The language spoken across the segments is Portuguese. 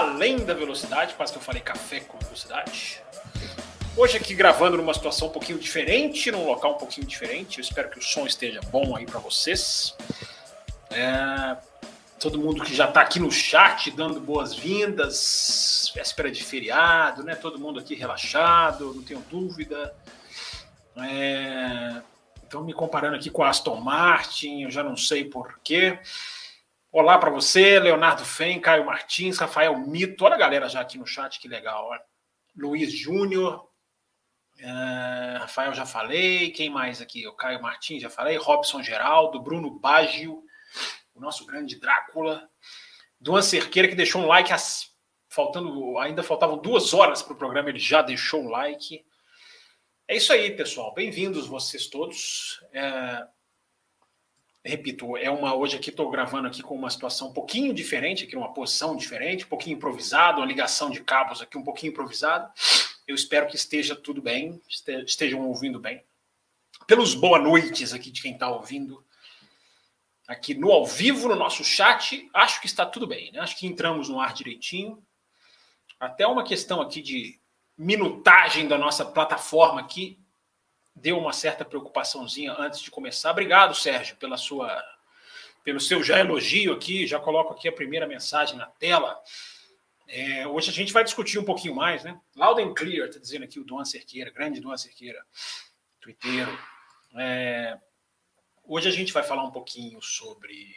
Além da Velocidade. Quase que eu falei café com velocidade. Hoje aqui gravando numa situação um pouquinho diferente, num local um pouquinho diferente. Eu espero que o som esteja bom aí para vocês. É, todo mundo que já está aqui no chat dando boas-vindas, véspera de feriado, né? Todo mundo aqui relaxado, não tenho dúvida. É, então me comparando aqui com a Aston Martin, eu já não sei porquê. Olá para você, Leonardo Fen, Caio Martins, Rafael Mito. Olha a galera já aqui no chat, que legal. Luiz Júnior, Uh, Rafael já falei, quem mais aqui? O Caio Martins já falei, Robson Geraldo, Bruno Baggio, o nosso grande Drácula, Duan Cerqueira que deixou um like, as, faltando ainda faltavam duas horas para o programa, ele já deixou um like. É isso aí, pessoal. Bem-vindos vocês todos. É, repito, é uma hoje aqui estou gravando aqui com uma situação um pouquinho diferente, aqui uma posição diferente, um pouquinho improvisado, uma ligação de cabos aqui um pouquinho improvisado. Eu espero que esteja tudo bem, estejam ouvindo bem. Pelos boa noites aqui de quem está ouvindo aqui no ao vivo, no nosso chat, acho que está tudo bem, né? Acho que entramos no ar direitinho. Até uma questão aqui de minutagem da nossa plataforma aqui deu uma certa preocupaçãozinha antes de começar. Obrigado, Sérgio, pela sua pelo seu já elogio aqui, já coloco aqui a primeira mensagem na tela. É, hoje a gente vai discutir um pouquinho mais, né? Loud and Clear, está dizendo aqui o Duan Cerqueira, grande Duan Cerqueira, twitteiro. É, hoje a gente vai falar um pouquinho sobre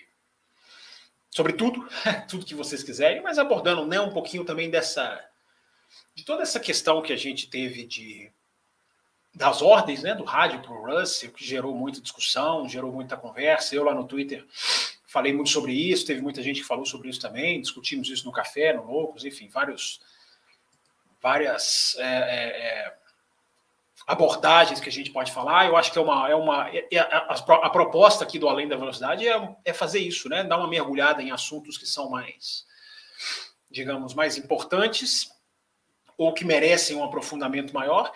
sobre tudo, tudo que vocês quiserem, mas abordando né, um pouquinho também dessa de toda essa questão que a gente teve de das ordens, né, do rádio para o Russell, que gerou muita discussão, gerou muita conversa. Eu lá no Twitter falei muito sobre isso, teve muita gente que falou sobre isso também, discutimos isso no café, no Loucos, enfim, vários, várias é, é, é, abordagens que a gente pode falar. Eu acho que é uma. É uma é, é a, a, proposta aqui do Além da Velocidade é, é fazer isso, né? Dar uma mergulhada em assuntos que são mais, digamos, mais importantes ou que merecem um aprofundamento maior.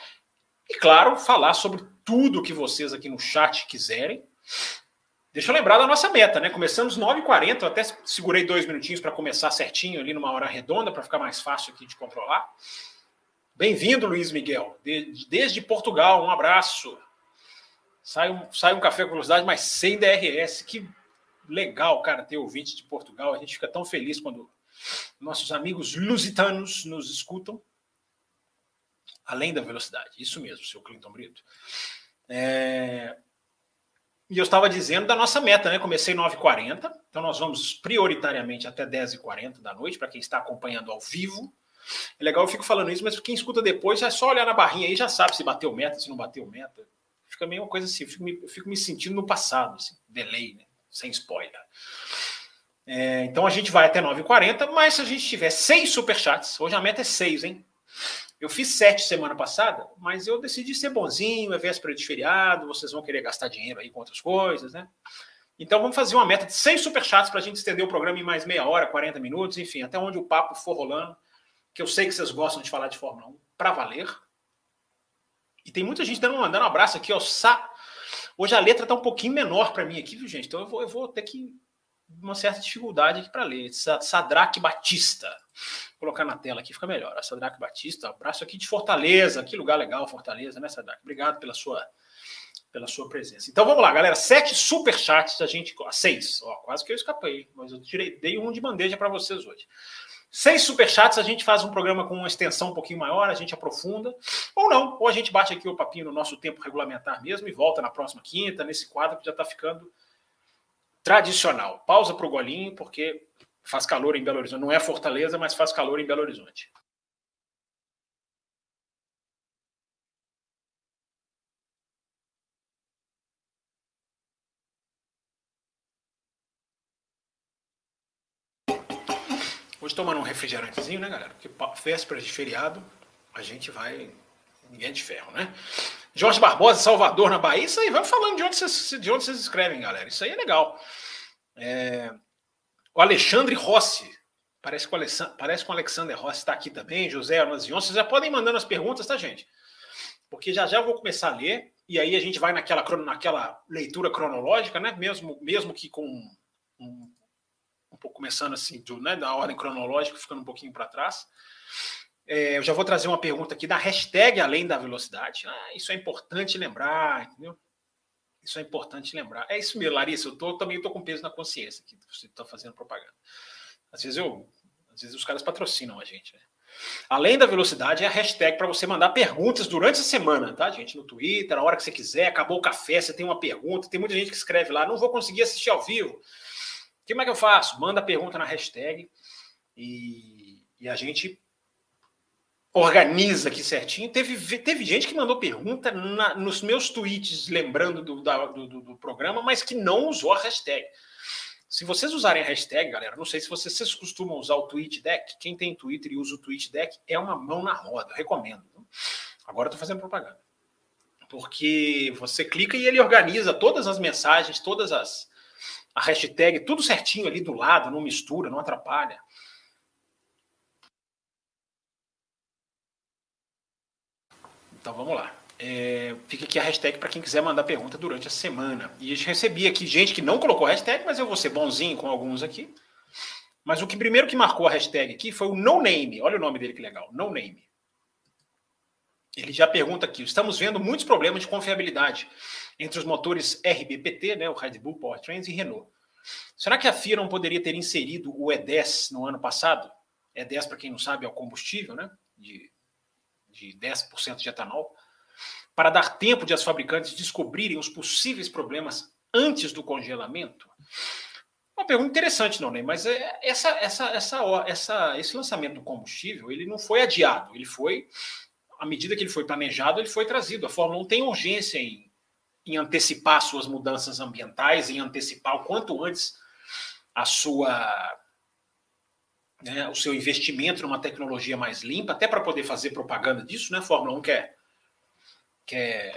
E, claro, falar sobre tudo que vocês aqui no chat quiserem. Deixa eu lembrar da nossa meta, né? Começamos 9h40, eu até segurei dois minutinhos para começar certinho ali numa hora redonda, para ficar mais fácil aqui de controlar. Bem-vindo, Luiz Miguel, desde Portugal, um abraço. Sai um, sai um café com velocidade, mas sem DRS. Que legal, cara, ter ouvinte de Portugal. A gente fica tão feliz quando nossos amigos lusitanos nos escutam. Além da velocidade, isso mesmo, seu Clinton Brito. É, e eu estava dizendo da nossa meta, né? Comecei 9h40, então nós vamos prioritariamente até 10h40 da noite, para quem está acompanhando ao vivo. É legal, eu fico falando isso, mas quem escuta depois é só olhar na barrinha aí já sabe se bateu meta, se não bateu meta. Fica meio uma coisa assim, eu fico me, eu fico me sentindo no passado, assim, delay, né? Sem spoiler. É, então a gente vai até 9h40, mas se a gente tiver seis superchats, hoje a meta é seis, hein? Eu fiz sete semana passada, mas eu decidi ser bonzinho, é véspera de feriado, vocês vão querer gastar dinheiro aí com outras coisas, né? Então vamos fazer uma meta de 100 superchats para a gente estender o programa em mais meia hora, 40 minutos, enfim, até onde o papo for rolando, que eu sei que vocês gostam de falar de Fórmula 1, para valer. E tem muita gente dando, mandando um abraço aqui, ó. Sa... Hoje a letra tá um pouquinho menor para mim aqui, viu, gente? Então eu vou, eu vou ter que uma certa dificuldade aqui para ler. Sadraque Batista. Vou colocar na tela aqui, fica melhor. Sadraque Batista, abraço aqui de Fortaleza. Que lugar legal, Fortaleza, né, Sadraque? Obrigado pela sua, pela sua presença. Então vamos lá, galera. Sete super chats, a gente. Seis. Ó, quase que eu escapei, mas eu tirei, dei um de bandeja para vocês hoje. Seis superchats, a gente faz um programa com uma extensão um pouquinho maior, a gente aprofunda, ou não, ou a gente bate aqui o papinho no nosso tempo regulamentar mesmo e volta na próxima quinta, nesse quadro que já está ficando tradicional. Pausa para o golinho, porque faz calor em Belo Horizonte. Não é Fortaleza, mas faz calor em Belo Horizonte. Hoje tomando um refrigerantezinho, né, galera? Porque véspera de feriado, a gente vai. Ninguém é de ferro, né? Jorge Barbosa, Salvador, na Bahia. Isso aí, vamos falando de onde vocês, de onde vocês escrevem, galera. Isso aí é legal. É... O Alexandre Rossi. Parece que o parece o Rossi está aqui também. José Arnazion. Vocês já podem mandando as perguntas, tá, gente? Porque já já eu vou começar a ler. E aí a gente vai naquela, naquela leitura cronológica, né? Mesmo, mesmo que com um, um pouco começando assim, do, né, da ordem cronológica, ficando um pouquinho para trás. É, eu já vou trazer uma pergunta aqui da hashtag Além da Velocidade. Ah, isso é importante lembrar, entendeu? Isso é importante lembrar. É isso mesmo, Larissa. Eu tô, também estou com peso na consciência que você está fazendo propaganda. Às vezes eu, às vezes os caras patrocinam a gente. Né? Além da velocidade, é a hashtag para você mandar perguntas durante a semana, tá, gente? No Twitter, a hora que você quiser. Acabou o café, você tem uma pergunta. Tem muita gente que escreve lá, não vou conseguir assistir ao vivo. Como é que eu faço? Manda a pergunta na hashtag e, e a gente organiza aqui certinho. Teve, teve gente que mandou pergunta na, nos meus tweets, lembrando do, da, do, do, programa, mas que não usou a hashtag. Se vocês usarem a hashtag, galera, não sei se vocês, vocês costumam usar o tweet deck. Quem tem Twitter e usa o tweet deck é uma mão na roda, recomendo. Agora tô fazendo propaganda. Porque você clica e ele organiza todas as mensagens, todas as a hashtag, tudo certinho ali do lado, não mistura, não atrapalha. Então vamos lá. É, fica aqui a hashtag para quem quiser mandar pergunta durante a semana. E a gente recebia aqui gente que não colocou hashtag, mas eu vou ser bonzinho com alguns aqui. Mas o que primeiro que marcou a hashtag aqui foi o No Name. Olha o nome dele que legal, No Name. Ele já pergunta aqui: estamos vendo muitos problemas de confiabilidade entre os motores RBPT, né, o Red Bull Powertrains e Renault. Será que a FIA não poderia ter inserido o E10 no ano passado? E10, para quem não sabe, é o combustível, né? De de 10% de etanol, para dar tempo de as fabricantes descobrirem os possíveis problemas antes do congelamento? Uma pergunta interessante, não, né? Mas é, essa, essa, essa, essa, esse lançamento do combustível ele não foi adiado, ele foi, à medida que ele foi planejado, ele foi trazido. A Fórmula 1 tem urgência em, em antecipar suas mudanças ambientais, em antecipar o quanto antes a sua né, o seu investimento numa tecnologia mais limpa, até para poder fazer propaganda disso, né? Fórmula 1 quer, quer.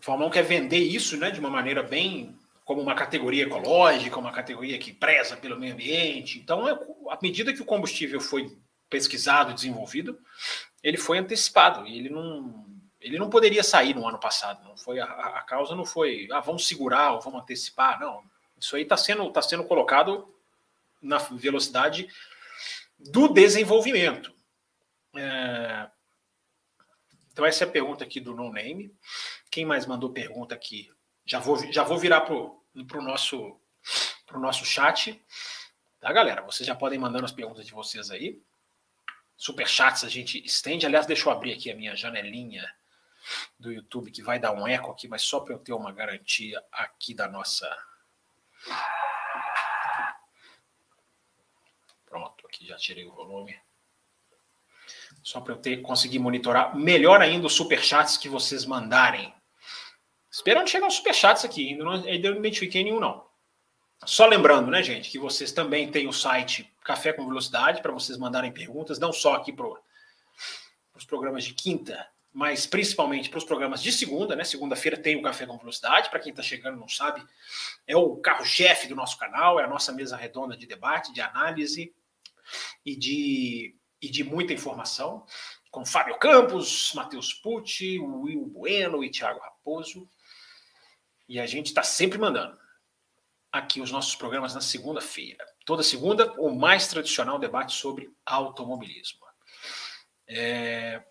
Fórmula 1 quer vender isso né, de uma maneira bem como uma categoria ecológica, uma categoria que preza pelo meio ambiente. Então, é, à medida que o combustível foi pesquisado desenvolvido, ele foi antecipado. E ele não, ele não poderia sair no ano passado. Não foi a, a causa não foi, ah, vamos segurar ou vamos antecipar. Não, isso aí está sendo, tá sendo colocado na velocidade do desenvolvimento. É... Então, essa é a pergunta aqui do No Name. Quem mais mandou pergunta aqui? Já vou, já vou virar para o nosso, pro nosso chat. Tá, galera? Vocês já podem mandando as perguntas de vocês aí. Super chats a gente estende. Aliás, deixa eu abrir aqui a minha janelinha do YouTube, que vai dar um eco aqui, mas só para eu ter uma garantia aqui da nossa Pronto, aqui já tirei o volume. Só para eu ter, conseguir monitorar melhor ainda os superchats que vocês mandarem. Esperando chegar os superchats aqui, ainda não, ainda não identifiquei nenhum, não. Só lembrando, né, gente, que vocês também têm o site Café com Velocidade para vocês mandarem perguntas, não só aqui para os programas de quinta, mas principalmente para os programas de segunda, né? Segunda-feira tem o Café com Velocidade, para quem está chegando não sabe, é o carro-chefe do nosso canal, é a nossa mesa redonda de debate, de análise e de, e de muita informação, com Fábio Campos, Matheus Pucci, Will Bueno e Thiago Raposo. E a gente está sempre mandando aqui os nossos programas na segunda-feira. Toda segunda, o mais tradicional debate sobre automobilismo. É...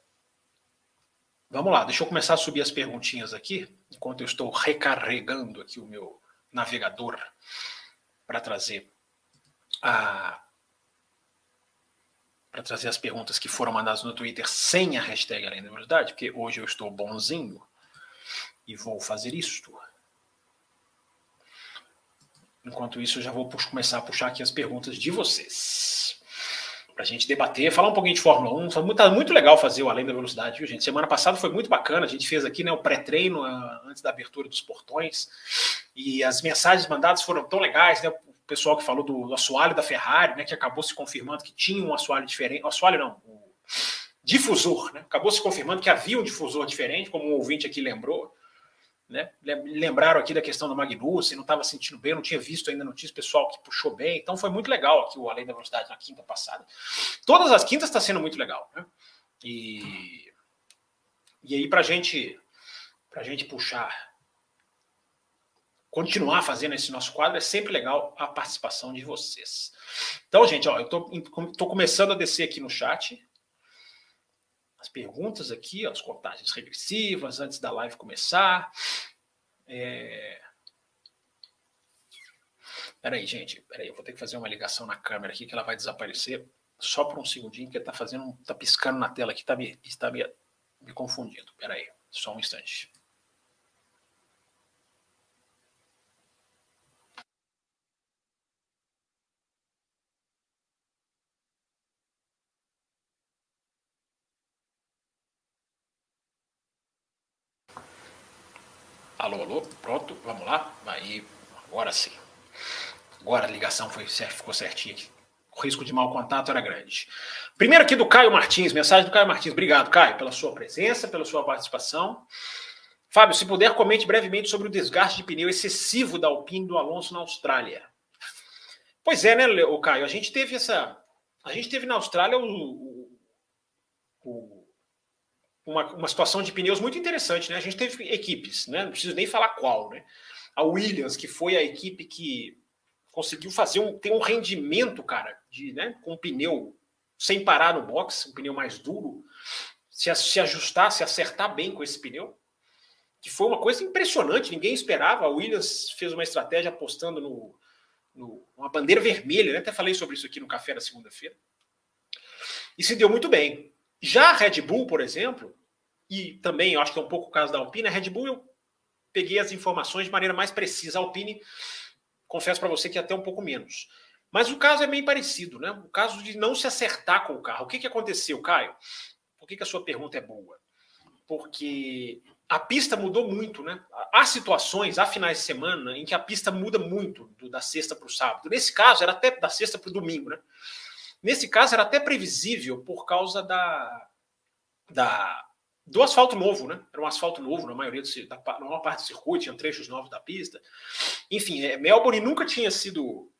Vamos lá, deixa eu começar a subir as perguntinhas aqui, enquanto eu estou recarregando aqui o meu navegador para trazer a para trazer as perguntas que foram mandadas no Twitter sem a hashtag Além da Velocidade, porque hoje eu estou bonzinho e vou fazer isto. Enquanto isso, eu já vou começar a puxar aqui as perguntas de vocês. Para a gente debater, falar um pouquinho de Fórmula 1. Está muito, tá muito legal fazer o Além da Velocidade, viu, gente? Semana passada foi muito bacana. A gente fez aqui né, o pré-treino antes da abertura dos portões. E as mensagens mandadas foram tão legais, né? Pessoal que falou do, do assoalho da Ferrari, né, que acabou se confirmando que tinha um assoalho diferente. O assoalho não, o difusor, né? Acabou se confirmando que havia um difusor diferente, como o um ouvinte aqui lembrou. Né? Lembraram aqui da questão do Magnussen, não estava sentindo bem, não tinha visto ainda notícia pessoal que puxou bem. Então foi muito legal aqui o Além da Velocidade na quinta passada. Todas as quintas está sendo muito legal. Né? E, e aí, para gente, a gente puxar, continuar fazendo esse nosso quadro, é sempre legal a participação de vocês. Então, gente, ó, eu estou começando a descer aqui no chat as perguntas aqui, ó, as contagens regressivas antes da live começar. É... Peraí, gente, peraí, eu vou ter que fazer uma ligação na câmera aqui que ela vai desaparecer só por um segundinho, que está fazendo, está piscando na tela aqui, está me, está me, me confundindo. Peraí, só um instante. Alô, alô, pronto, vamos lá. Aí, agora sim. Agora a ligação foi, ficou certinha. O risco de mau contato era grande. Primeiro aqui do Caio Martins, mensagem do Caio Martins. Obrigado, Caio, pela sua presença, pela sua participação. Fábio, se puder, comente brevemente sobre o desgaste de pneu excessivo da Alpine do Alonso na Austrália. Pois é, né, o Caio? A gente teve essa. A gente teve na Austrália o, o, o uma, uma situação de pneus muito interessante, né? A gente teve equipes, né? Não preciso nem falar qual, né? A Williams, que foi a equipe que conseguiu fazer um, ter um rendimento, cara, de, né, com um pneu sem parar no box, um pneu mais duro, se, se ajustar, se acertar bem com esse pneu, que foi uma coisa impressionante, ninguém esperava. A Williams fez uma estratégia apostando no, no uma bandeira vermelha, né? até falei sobre isso aqui no café da segunda-feira, e se deu muito bem. Já a Red Bull, por exemplo, e também eu acho que é um pouco o caso da Alpine, a Red Bull eu peguei as informações de maneira mais precisa. A Alpine, confesso para você que é até um pouco menos. Mas o caso é bem parecido, né? O caso de não se acertar com o carro. O que, que aconteceu, Caio? Por que, que a sua pergunta é boa? Porque a pista mudou muito, né? Há situações, há finais de semana, em que a pista muda muito do, da sexta para o sábado. Nesse caso, era até da sexta para o domingo, né? Nesse caso, era até previsível por causa da, da, do asfalto novo, né? Era um asfalto novo na maioria do, da, na maior parte do circuito, tinha trechos novos da pista. Enfim, é, Melbourne nunca tinha sido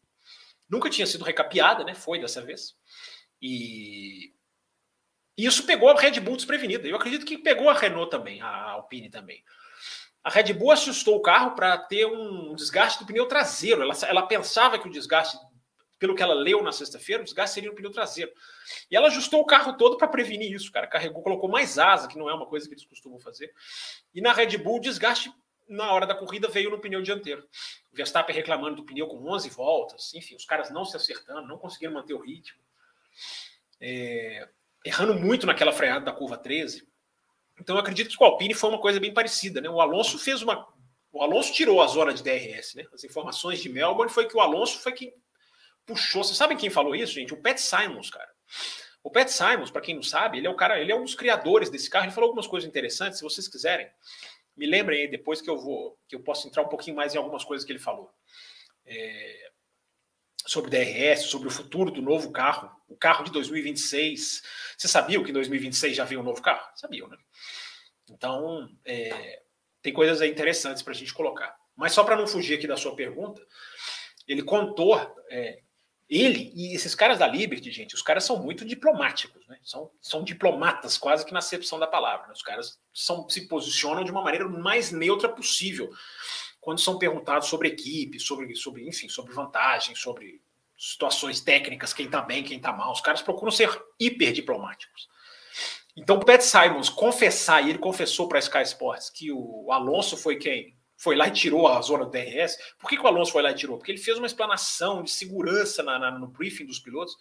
nunca tinha sido recapeada, né? Foi dessa vez. E, e isso pegou a Red Bull desprevenida. Eu acredito que pegou a Renault também, a Alpine também. A Red Bull ajustou o carro para ter um desgaste do pneu traseiro. Ela, ela pensava que o desgaste pelo que ela leu na sexta-feira, o desgaste seria no pneu traseiro. E ela ajustou o carro todo para prevenir isso, cara. Carregou, colocou mais asa, que não é uma coisa que eles costumam fazer. E na Red Bull, o desgaste na hora da corrida veio no pneu dianteiro. O Verstappen reclamando do pneu com 11 voltas, enfim, os caras não se acertando, não conseguiram manter o ritmo. É, errando muito naquela freada da curva 13. Então eu acredito que com o Alpine foi uma coisa bem parecida, né? O Alonso fez uma o Alonso tirou a zona de DRS, né? As informações de Melbourne foi que o Alonso foi quem puxou. Vocês sabem quem falou isso, gente? O Pat Simons, cara. O Pat Simons, para quem não sabe, ele é o cara, ele é um dos criadores desse carro. Ele falou algumas coisas interessantes. Se vocês quiserem, me lembrem aí depois que eu vou, que eu posso entrar um pouquinho mais em algumas coisas que ele falou. É, sobre DRS, sobre o futuro do novo carro, o carro de 2026. Você sabia que em 2026 já vem um novo carro? Sabiam, né? Então, é, tem coisas aí interessantes para a gente colocar. Mas só para não fugir aqui da sua pergunta, ele contou é, ele e esses caras da Liberty, gente, os caras são muito diplomáticos, né? São, são diplomatas, quase que na acepção da palavra. Né? Os caras são, se posicionam de uma maneira mais neutra possível quando são perguntados sobre equipe, sobre, sobre enfim, sobre vantagem, sobre situações técnicas, quem tá bem, quem tá mal. Os caras procuram ser hiper diplomáticos. Então, o Pat Simons confessar, e ele confessou para a Sky Sports que o Alonso foi quem foi lá e tirou a zona do DRS. Por que, que o Alonso foi lá e tirou? Porque ele fez uma explanação de segurança na, na, no briefing dos pilotos,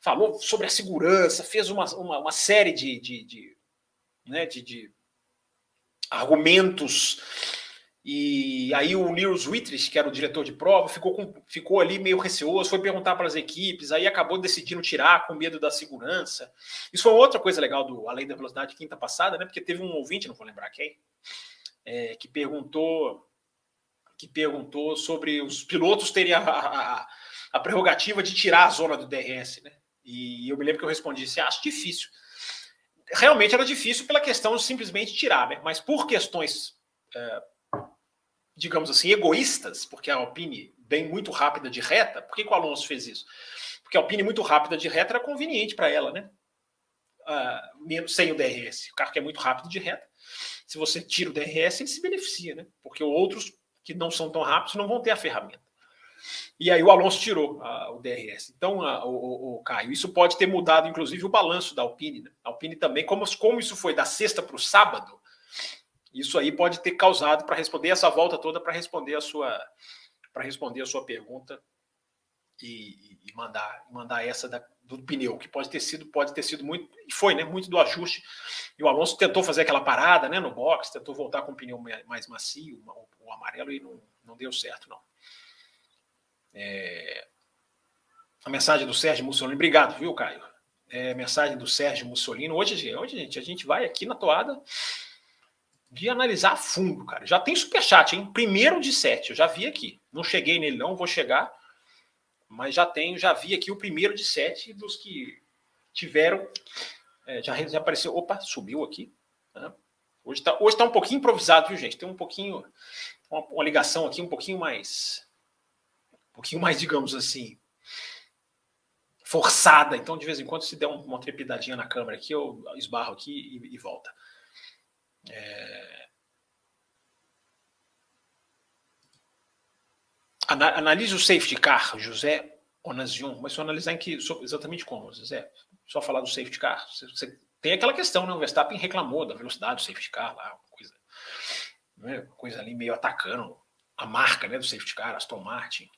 falou sobre a segurança, fez uma, uma, uma série de, de, de, né, de, de argumentos. E aí o Nils Wittrich, que era o diretor de prova, ficou, com, ficou ali meio receoso, foi perguntar para as equipes, aí acabou decidindo tirar com medo da segurança. Isso foi outra coisa legal do Além da Velocidade quinta passada, né? Porque teve um ouvinte, não vou lembrar quem, é, que perguntou que perguntou sobre os pilotos terem a, a, a prerrogativa de tirar a zona do DRS, né? E eu me lembro que eu respondi assim: acho difícil. Realmente era difícil pela questão de simplesmente tirar, né? Mas por questões, é, digamos assim, egoístas, porque a Alpine bem muito rápida de reta, por que, que o Alonso fez isso? Porque a Alpine muito rápida de reta era conveniente para ela, né? Uh, sem o DRS. O carro que é muito rápido de reta. Se você tira o DRS, ele se beneficia, né? Porque outros que não são tão rápidos não vão ter a ferramenta. E aí o Alonso tirou uh, o DRS. Então, o, o, o, Caio, isso pode ter mudado, inclusive, o balanço da Alpine. Né? A Alpine também, como, como isso foi da sexta para o sábado, isso aí pode ter causado para responder essa volta toda para responder a sua para responder a sua pergunta e, e, mandar mandar essa da, do pneu que pode ter sido pode ter sido muito e foi né muito do ajuste e o Alonso tentou fazer aquela parada né no box tentou voltar com o pneu mais macio o, amarelo e não, não deu certo não é... A mensagem do Sérgio Mussolini. Obrigado, viu, Caio? É, mensagem do Sérgio Mussolini. Hoje, hoje, gente, a gente vai aqui na toada de analisar a fundo, cara. Já tem superchat, hein? Primeiro de sete, eu já vi aqui. Não cheguei nele, não, vou chegar. Mas já tenho, já vi aqui o primeiro de sete dos que tiveram. É, já, já apareceu. Opa, subiu aqui. Né? Hoje está hoje tá um pouquinho improvisado, viu, gente? Tem um pouquinho. Uma, uma ligação aqui um pouquinho mais pouquinho mais, digamos assim, forçada. Então, de vez em quando, se der uma trepidadinha na câmera aqui, eu esbarro aqui e, e volta. É... Analise o safety car, José Onazion. Mas só analisar em que, exatamente como, José? Só falar do safety car. Você, tem aquela questão, né? O Verstappen reclamou da velocidade do safety car lá, coisa, né? coisa ali meio atacando a marca né, do safety car, Aston Martin.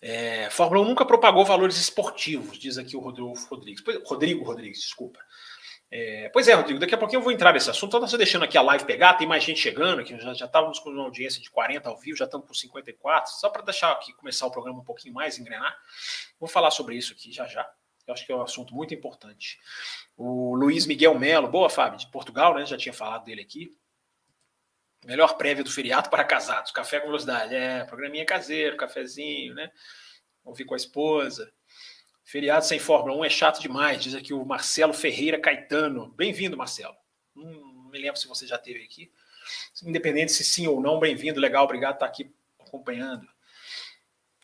É, Fórmula 1 nunca propagou valores esportivos, diz aqui o Rodrigo Rodrigues. Rodrigo Rodrigues, desculpa. É, pois é, Rodrigo, daqui a pouquinho eu vou entrar nesse assunto. Estou deixando aqui a live pegar, tem mais gente chegando, que já, já estávamos com uma audiência de 40 ao vivo, já estamos com 54. Só para deixar aqui começar o programa um pouquinho mais, engrenar. Vou falar sobre isso aqui já já. Eu acho que é um assunto muito importante. O Luiz Miguel Melo, boa, Fábio, de Portugal, né? Já tinha falado dele aqui. Melhor prévia do feriado para casados. Café com velocidade. É, programinha caseiro, cafezinho, né? Ouvir com a esposa. Feriado sem Fórmula 1 é chato demais, diz aqui o Marcelo Ferreira Caetano. Bem-vindo, Marcelo. Não me lembro se você já esteve aqui. Independente se sim ou não, bem-vindo, legal, obrigado por estar aqui acompanhando.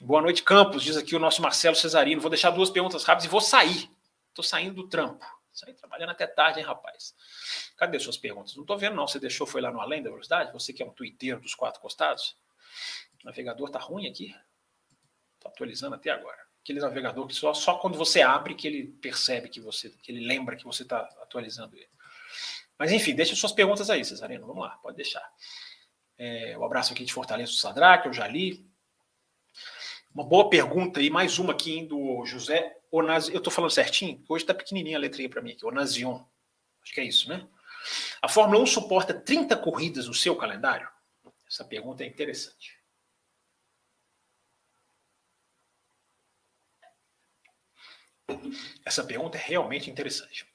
Boa noite, Campos, diz aqui o nosso Marcelo Cesarino. Vou deixar duas perguntas rápidas e vou sair. Estou saindo do trampo. Saí trabalhando até tarde, hein, rapaz? Cadê suas perguntas? Não estou vendo, não. Você deixou, foi lá no Além da Velocidade? Você que é um twitteiro dos quatro costados? O navegador tá ruim aqui. Tá atualizando até agora. Aquele navegador que só, só quando você abre que ele percebe que você, que ele lembra que você está atualizando ele. Mas enfim, deixa suas perguntas aí, Cesarino. Vamos lá, pode deixar. É, um abraço aqui de Fortaleza do Sadra, que eu já li. Uma boa pergunta e mais uma aqui do José Onazion. Eu estou falando certinho? Hoje está pequenininha a letrinha para mim aqui. Onazion. Acho que é isso, né? A Fórmula 1 suporta 30 corridas no seu calendário? Essa pergunta é interessante. Essa pergunta é realmente interessante.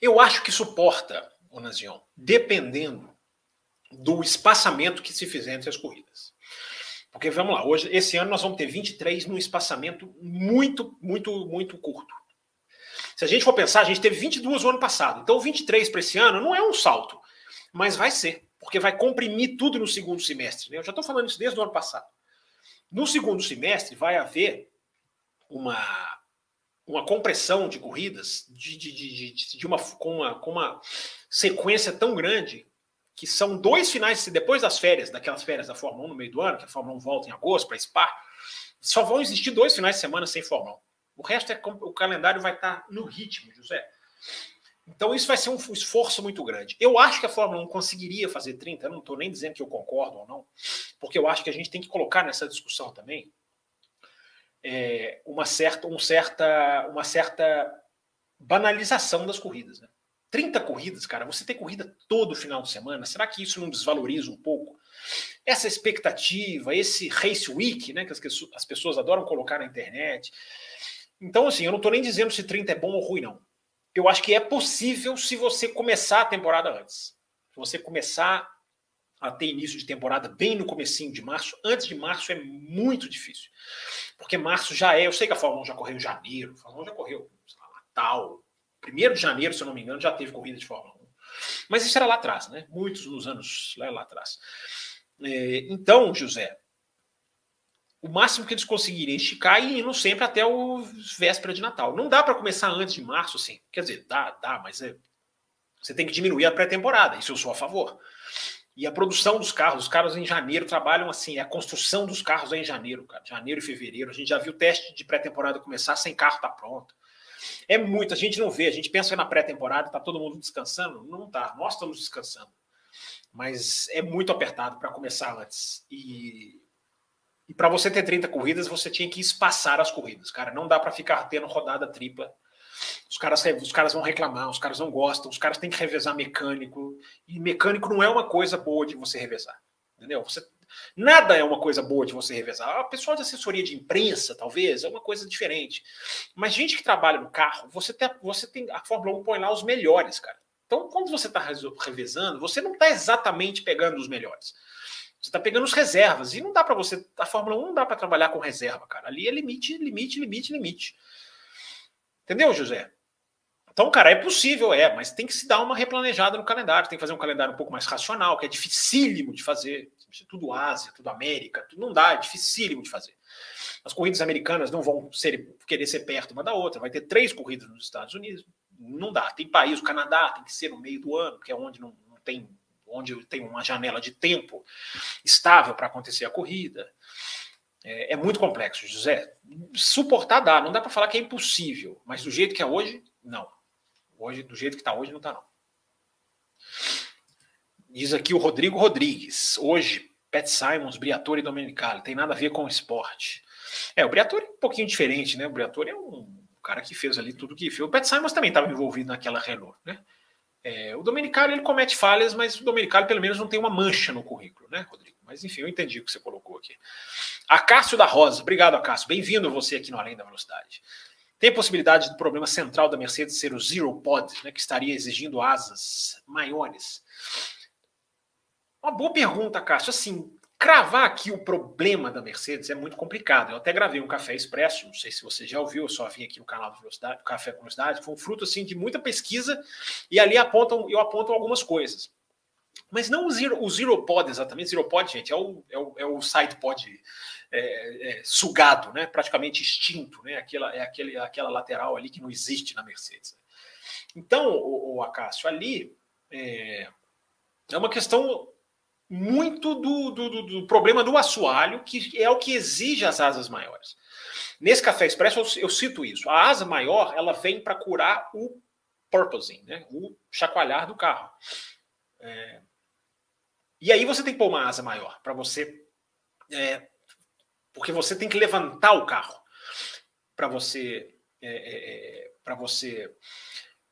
Eu acho que suporta, Onazion, dependendo do espaçamento que se fizer entre as corridas. Porque vamos lá, hoje, esse ano nós vamos ter 23 num espaçamento muito, muito, muito curto. Se a gente for pensar, a gente teve 22 no ano passado. Então, 23 para esse ano não é um salto, mas vai ser, porque vai comprimir tudo no segundo semestre. Né? Eu já estou falando isso desde o ano passado. No segundo semestre vai haver uma, uma compressão de corridas de, de, de, de uma, com, uma, com uma sequência tão grande que são dois finais, depois das férias, daquelas férias da Fórmula 1 no meio do ano, que a Fórmula 1 volta em agosto para Spa, só vão existir dois finais de semana sem Fórmula 1. O resto é o calendário vai estar no ritmo, José. Então isso vai ser um esforço muito grande. Eu acho que a Fórmula 1 conseguiria fazer 30, eu não estou nem dizendo que eu concordo ou não, porque eu acho que a gente tem que colocar nessa discussão também é, uma, certa, um certa, uma certa banalização das corridas. Né? 30 corridas, cara, você tem corrida todo final de semana, será que isso não desvaloriza um pouco? Essa expectativa, esse Race Week, né, que as pessoas adoram colocar na internet. Então, assim, eu não estou nem dizendo se 30 é bom ou ruim, não. Eu acho que é possível se você começar a temporada antes. Se você começar ter início de temporada bem no comecinho de março. Antes de março é muito difícil. Porque março já é, eu sei que a Fórmula 1 já correu em janeiro, a Fórmula 1 já correu Natal, primeiro de janeiro, se eu não me engano, já teve corrida de Fórmula 1. Mas isso era lá atrás, né? Muitos nos anos lá, lá atrás. É, então, José, o máximo que eles conseguirem esticar e indo sempre até o véspera de Natal. Não dá para começar antes de março, sim. Quer dizer, dá, dá, mas é, você tem que diminuir a pré-temporada. Isso eu sou a favor. E a produção dos carros, os carros em janeiro trabalham assim, é a construção dos carros é em janeiro, cara. Janeiro e fevereiro. A gente já viu o teste de pré-temporada começar sem carro tá pronto. É muito, a gente não vê, a gente pensa na pré-temporada, tá todo mundo descansando. Não tá, nós estamos descansando. Mas é muito apertado para começar antes. E e para você ter 30 corridas, você tinha que espaçar as corridas, cara. Não dá para ficar tendo rodada tripla. Os caras, os caras vão reclamar, os caras não gostam, os caras têm que revezar mecânico. E mecânico não é uma coisa boa de você revezar. Entendeu? Você, nada é uma coisa boa de você revezar. A pessoal de assessoria de imprensa, talvez, é uma coisa diferente. Mas gente que trabalha no carro, você tem, você tem a Fórmula 1 põe lá os melhores, cara. Então, quando você está revezando, você não está exatamente pegando os melhores. Você está pegando os reservas. E não dá para você. A Fórmula 1 não dá para trabalhar com reserva, cara. Ali é limite, limite, limite, limite. Entendeu, José? Então, cara, é possível, é, mas tem que se dar uma replanejada no calendário, tem que fazer um calendário um pouco mais racional, que é dificílimo de fazer. Tudo Ásia, tudo América, tudo não dá, é dificílimo de fazer. As corridas americanas não vão ser, querer ser perto uma da outra, vai ter três corridas nos Estados Unidos, não dá. Tem país, o Canadá, tem que ser no meio do ano, que é onde não, não tem onde tem uma janela de tempo estável para acontecer a corrida. É, é, muito complexo, José. Suportar dá, não dá para falar que é impossível, mas do jeito que é hoje, não. Hoje, do jeito que está hoje, não está não. Diz aqui o Rodrigo Rodrigues. Hoje, Pat Simons, Briatore e Domenicali. Tem nada a ver com o esporte. É, o Briatore é um pouquinho diferente, né? O Briatore é um cara que fez ali tudo que fez. O Pat Simons também estava envolvido naquela Renault, né? É, o Domenicali ele comete falhas, mas o Domenicali pelo menos não tem uma mancha no currículo, né, Rodrigo? Mas enfim, eu entendi o que você colocou aqui. Acácio da Rosa, obrigado, Acácio. Bem-vindo você aqui no Além da Velocidade. Tem possibilidade do problema central da Mercedes ser o Zero Pod, né, que estaria exigindo asas maiores? Uma boa pergunta, Cássio. Assim, cravar aqui o problema da Mercedes é muito complicado. Eu até gravei um café expresso, não sei se você já ouviu, eu só vim aqui no canal do Velocidade, Café com Velocidade, foi um fruto assim de muita pesquisa e ali apontam, eu aponto algumas coisas. Mas não o Zero, o zero Pod exatamente, Zero Pod, gente, é o, é o, é o side pod é, é, sugado, né? praticamente extinto, né? Aquela, é aquele, aquela lateral ali que não existe na Mercedes. Então, o, o Acácio, ali é, é uma questão muito do, do, do, problema do assoalho, que é o que exige as asas maiores. Nesse café expresso eu, eu cito isso. A asa maior ela vem para curar o purposing, né? o chacoalhar do carro. É... E aí você tem que pôr uma asa maior para você, é... porque você tem que levantar o carro para você, é, é, é para você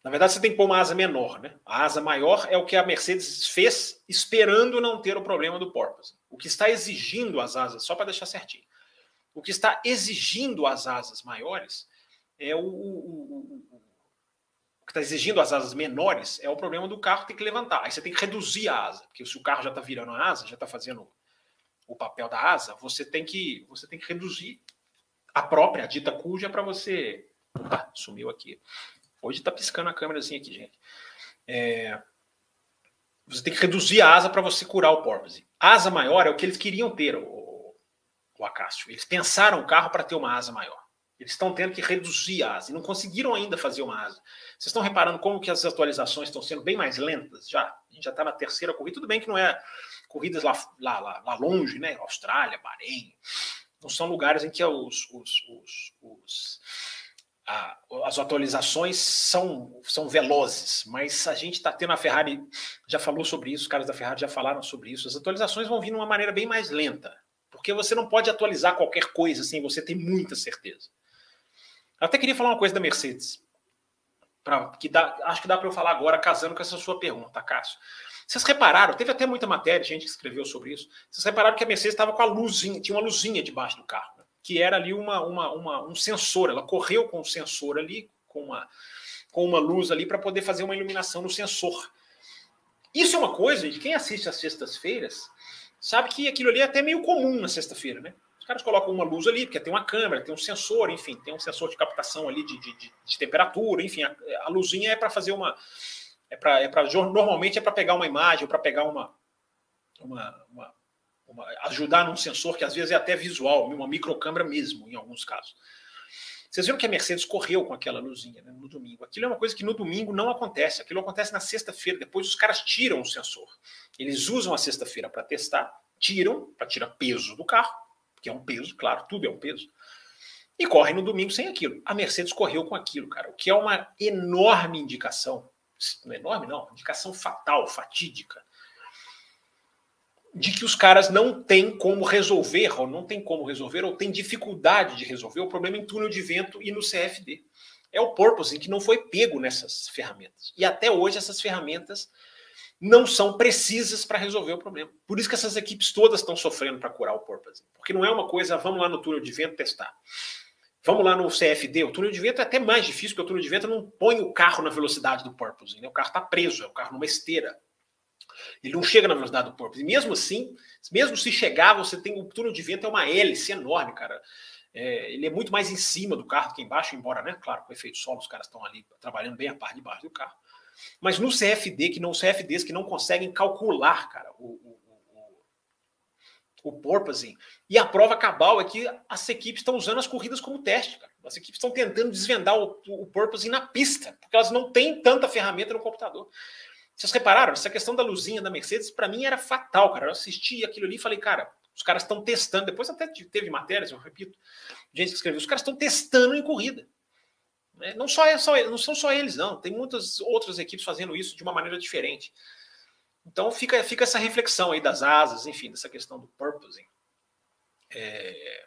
na verdade, você tem que pôr uma asa menor, né? A asa maior é o que a Mercedes fez esperando não ter o problema do porpoise. O que está exigindo as asas, só para deixar certinho, o que está exigindo as asas maiores é o, o, o, o está exigindo as asas menores é o problema do carro ter que levantar. Aí você tem que reduzir a asa, porque se o carro já está virando a asa, já está fazendo o papel da asa, você tem que você tem que reduzir a própria a dita cuja para você. Opa, sumiu aqui Hoje está piscando a câmera assim aqui, gente. É, você tem que reduzir a asa para você curar o porpoise. Asa maior é o que eles queriam ter, o, o Acácio. Eles pensaram o carro para ter uma asa maior. Eles estão tendo que reduzir a asa e não conseguiram ainda fazer uma asa. Vocês estão reparando como que as atualizações estão sendo bem mais lentas já? A gente já está na terceira corrida. Tudo bem que não é corridas lá, lá, lá, lá longe, né? Austrália, Bahrein. Não são lugares em que os, os, os, os a, as atualizações são, são velozes, mas a gente está tendo a Ferrari, já falou sobre isso, os caras da Ferrari já falaram sobre isso. As atualizações vão vir de uma maneira bem mais lenta, porque você não pode atualizar qualquer coisa sem você ter muita certeza. Eu até queria falar uma coisa da Mercedes, pra, que dá, acho que dá para eu falar agora, casando com essa sua pergunta, Cássio. Vocês repararam, teve até muita matéria, gente que escreveu sobre isso. Vocês repararam que a Mercedes estava com a luzinha, tinha uma luzinha debaixo do carro. Né? que era ali uma, uma, uma, um sensor. Ela correu com o sensor ali, com uma, com uma luz ali, para poder fazer uma iluminação no sensor. Isso é uma coisa de quem assiste às sextas-feiras sabe que aquilo ali é até meio comum na sexta-feira, né? Os caras colocam uma luz ali, porque tem uma câmera, tem um sensor, enfim, tem um sensor de captação ali de, de, de temperatura, enfim, a, a luzinha é para fazer uma. É para é pra, normalmente é para pegar uma imagem, para pegar uma, uma, uma, uma, ajudar num sensor que às vezes é até visual, uma microcâmera mesmo, em alguns casos. Vocês viram que a Mercedes correu com aquela luzinha né, no domingo. Aquilo é uma coisa que no domingo não acontece. Aquilo acontece na sexta-feira. Depois os caras tiram o sensor. Eles usam a sexta-feira para testar, tiram, para tirar peso do carro, que é um peso, claro, tudo é um peso. E correm no domingo sem aquilo. A Mercedes correu com aquilo, cara, o que é uma enorme indicação. Não é enorme, não, indicação fatal, fatídica, de que os caras não têm como resolver, ou não tem como resolver, ou tem dificuldade de resolver o problema em túnel de vento e no CFD. É o purpose que não foi pego nessas ferramentas. E até hoje essas ferramentas não são precisas para resolver o problema. Por isso que essas equipes todas estão sofrendo para curar o porpoise. Porque não é uma coisa, vamos lá no túnel de vento testar. Vamos lá no CFD. O túnel de vento é até mais difícil, porque o túnel de vento não põe o carro na velocidade do porpoise. Né? O carro está preso, é o carro numa esteira. Ele não chega na velocidade do porpoise. E mesmo assim, mesmo se chegar, você tem o túnel de vento é uma hélice enorme, cara. É, ele é muito mais em cima do carro do que embaixo, embora, né? Claro, com efeito solo, os caras estão ali trabalhando bem a parte de baixo do carro. Mas no CFD, que não CFDs que não conseguem calcular, cara, o, o, o, o porpoising. E a prova cabal é que as equipes estão usando as corridas como teste, cara. As equipes estão tentando desvendar o, o porpoising na pista, porque elas não têm tanta ferramenta no computador. Vocês repararam? Essa questão da luzinha da Mercedes, para mim, era fatal, cara. Eu assisti aquilo ali e falei, cara, os caras estão testando. Depois até teve matérias, eu repito, gente que escreveu, os caras estão testando em corrida. Né? Não, só é só, não são só eles, não. Tem muitas outras equipes fazendo isso de uma maneira diferente. Então fica, fica essa reflexão aí das asas, enfim, dessa questão do purposing. É,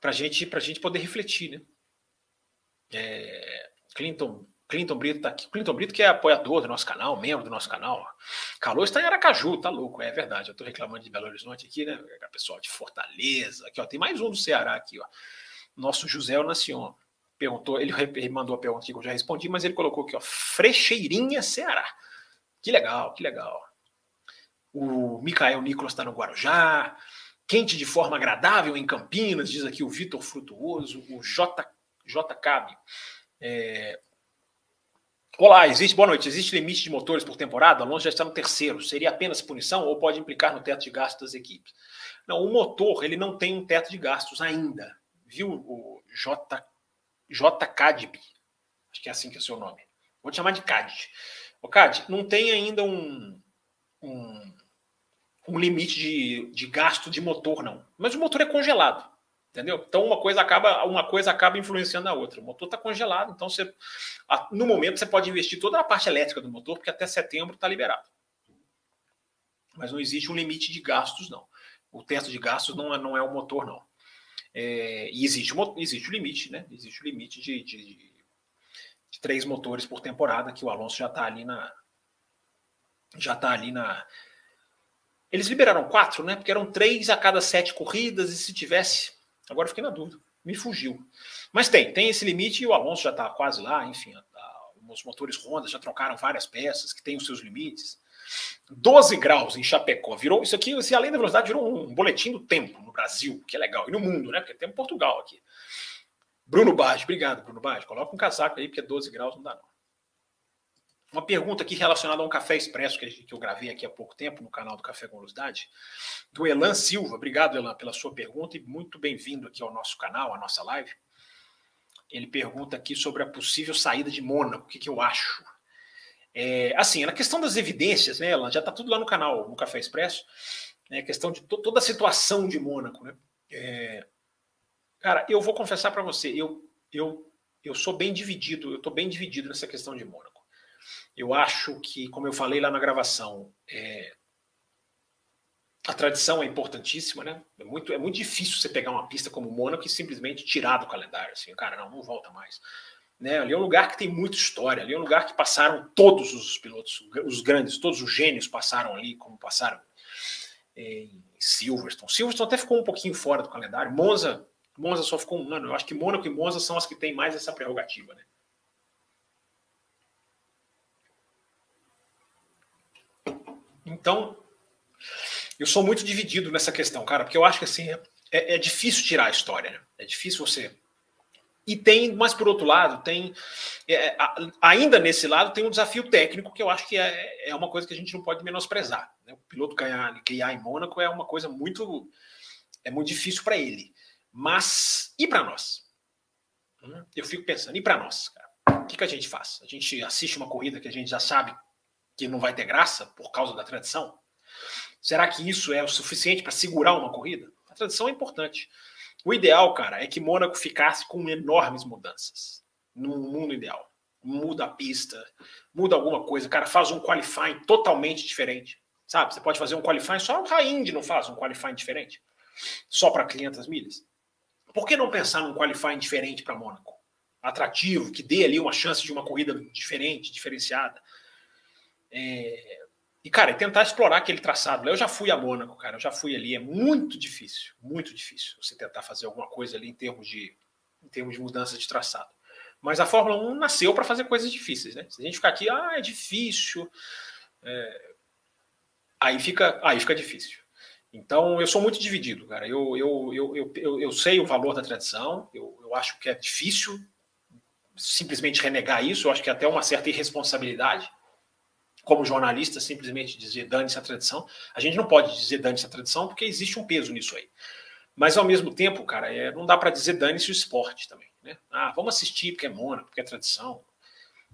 para gente, a gente poder refletir, né? É, Clinton, Clinton Brito tá aqui. Clinton Brito, que é apoiador do nosso canal, membro do nosso canal. Calor está em Aracaju, tá louco, é verdade. Eu tô reclamando de Belo Horizonte aqui, né? Pessoal de Fortaleza, aqui, ó. Tem mais um do Ceará aqui, ó. Nosso José Nacion perguntou, ele, ele mandou a pergunta que eu já respondi, mas ele colocou aqui, ó, Frecheirinha, Ceará. Que legal, que legal. O Micael Nicolas está no Guarujá. Quente de forma agradável em Campinas, diz aqui o Vitor Frutuoso, o J, J Cabe. É... Olá, existe, boa noite. Existe limite de motores por temporada? Alonso já está no terceiro. Seria apenas punição ou pode implicar no teto de gastos das equipes? Não, o motor ele não tem um teto de gastos ainda. Viu o J J. Cadib. Acho que é assim que é o seu nome. Vou te chamar de Cad. O Cad, não tem ainda um, um, um limite de, de gasto de motor, não. Mas o motor é congelado. Entendeu? Então uma coisa acaba, uma coisa acaba influenciando a outra. O motor está congelado, então você, no momento você pode investir toda a parte elétrica do motor, porque até setembro está liberado. Mas não existe um limite de gastos, não. O teto de gastos não é, não é o motor, não. É, e existe, existe o limite, né? Existe o limite de, de, de três motores por temporada, que o Alonso já está ali na. Já está ali na. Eles liberaram quatro, né? Porque eram três a cada sete corridas, e se tivesse. Agora fiquei na dúvida. Me fugiu. Mas tem, tem esse limite e o Alonso já está quase lá, enfim. Os motores Honda já trocaram várias peças que têm os seus limites. 12 graus em Chapecó. Virou isso aqui, assim, além da velocidade, virou um boletim do tempo no Brasil, que é legal. E no mundo, né? Porque tem Portugal aqui. Bruno Bage, obrigado, Bruno Bage. Coloca um casaco aí, porque 12 graus não dá, não. Uma pergunta aqui relacionada a um café expresso que, eu gravei aqui há pouco tempo no canal do Café com Velocidade, do Elan Silva. Obrigado, Elan, pela sua pergunta e muito bem-vindo aqui ao nosso canal, à nossa live. Ele pergunta aqui sobre a possível saída de Mônaco. O que, que eu acho? É, assim, na questão das evidências, né, ela já está tudo lá no canal, no Café Expresso, né, questão de to toda a situação de Mônaco, né? É, cara, eu vou confessar para você, eu, eu, eu sou bem dividido, eu estou bem dividido nessa questão de Mônaco. Eu acho que, como eu falei lá na gravação, é, a tradição é importantíssima, né? É muito, é muito difícil você pegar uma pista como Mônaco e simplesmente tirar do calendário, assim, cara, não, não volta mais. Né? Ali é um lugar que tem muita história, ali é um lugar que passaram todos os pilotos, os grandes, todos os gênios passaram ali, como passaram em Silverstone. Silverstone até ficou um pouquinho fora do calendário. Monza, Monza só ficou um ano. Eu acho que Mônaco e Monza são as que têm mais essa prerrogativa, né? Então, eu sou muito dividido nessa questão, cara, porque eu acho que assim é, é difícil tirar a história, né? É difícil você. E tem, mas por outro lado, tem é, ainda nesse lado tem um desafio técnico que eu acho que é, é uma coisa que a gente não pode menosprezar. Né? O piloto ganhar, ganhar em Mônaco é uma coisa muito é muito difícil para ele. Mas e para nós? Hum, eu fico pensando, e para nós? Cara? O que, que a gente faz? A gente assiste uma corrida que a gente já sabe que não vai ter graça por causa da tradição? Será que isso é o suficiente para segurar uma corrida? A tradição é importante. O ideal, cara, é que Mônaco ficasse com enormes mudanças. No mundo ideal. Muda a pista, muda alguma coisa. Cara, faz um qualifying totalmente diferente. Sabe? Você pode fazer um qualifying, só a Indy não faz um qualifying diferente. Só para 500 milhas. Por que não pensar num qualifying diferente para Mônaco? Atrativo, que dê ali uma chance de uma corrida diferente, diferenciada. É, e, cara, tentar explorar aquele traçado. Eu já fui a Mônaco, cara, eu já fui ali. É muito difícil, muito difícil você tentar fazer alguma coisa ali em termos de, em termos de mudança de traçado. Mas a Fórmula 1 nasceu para fazer coisas difíceis, né? Se a gente ficar aqui, ah, é difícil. É... Aí, fica, aí fica difícil. Então, eu sou muito dividido, cara. Eu, eu, eu, eu, eu, sei o valor da tradição, eu, eu acho que é difícil simplesmente renegar isso, eu acho que é até uma certa irresponsabilidade como jornalista, simplesmente dizer dane-se a tradição. A gente não pode dizer dane-se a tradição porque existe um peso nisso aí. Mas, ao mesmo tempo, cara, é, não dá para dizer dane-se o esporte também. Né? Ah, vamos assistir porque é mona, porque é tradição.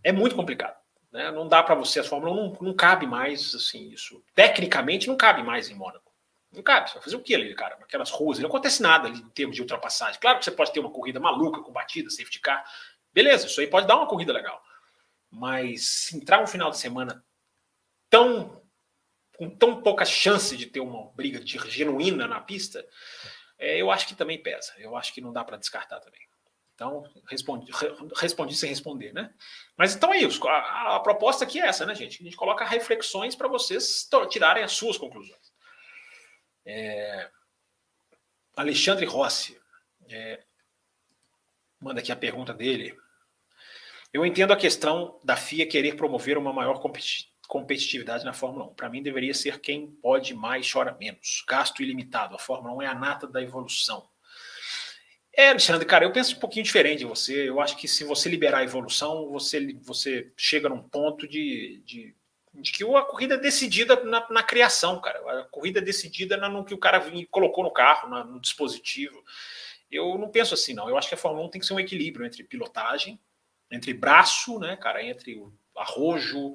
É muito complicado. Né? Não dá para você, a Fórmula 1 não, não cabe mais assim isso. Tecnicamente, não cabe mais em Mônaco. Não cabe. Você vai fazer o que ali, cara? Naquelas ruas. Não acontece nada ali em termos de ultrapassagem. Claro que você pode ter uma corrida maluca com batida, safety car. Beleza, isso aí pode dar uma corrida legal. Mas entrar um final de semana tão com tão pouca chance de ter uma briga de genuína na pista, é, eu acho que também pesa. Eu acho que não dá para descartar também. Então, respondi, respondi sem responder, né? Mas então é isso. A, a, proposta aqui é essa, né, gente? A gente coloca reflexões para vocês tirarem as suas conclusões. É, Alexandre Rossi é, manda aqui a pergunta dele. Eu entendo a questão da FIA querer promover uma maior competitividade competitividade na Fórmula 1. Para mim, deveria ser quem pode mais, chora menos. Gasto ilimitado. A Fórmula 1 é a nata da evolução. É, Alexandre, cara, eu penso um pouquinho diferente de você. Eu acho que se você liberar a evolução, você, você chega num ponto de, de, de que a corrida é decidida na, na, criação, cara. A corrida é decidida no que o cara colocou no carro, na, no dispositivo. Eu não penso assim, não. Eu acho que a Fórmula 1 tem que ser um equilíbrio entre pilotagem, entre braço, né, cara, entre o arrojo,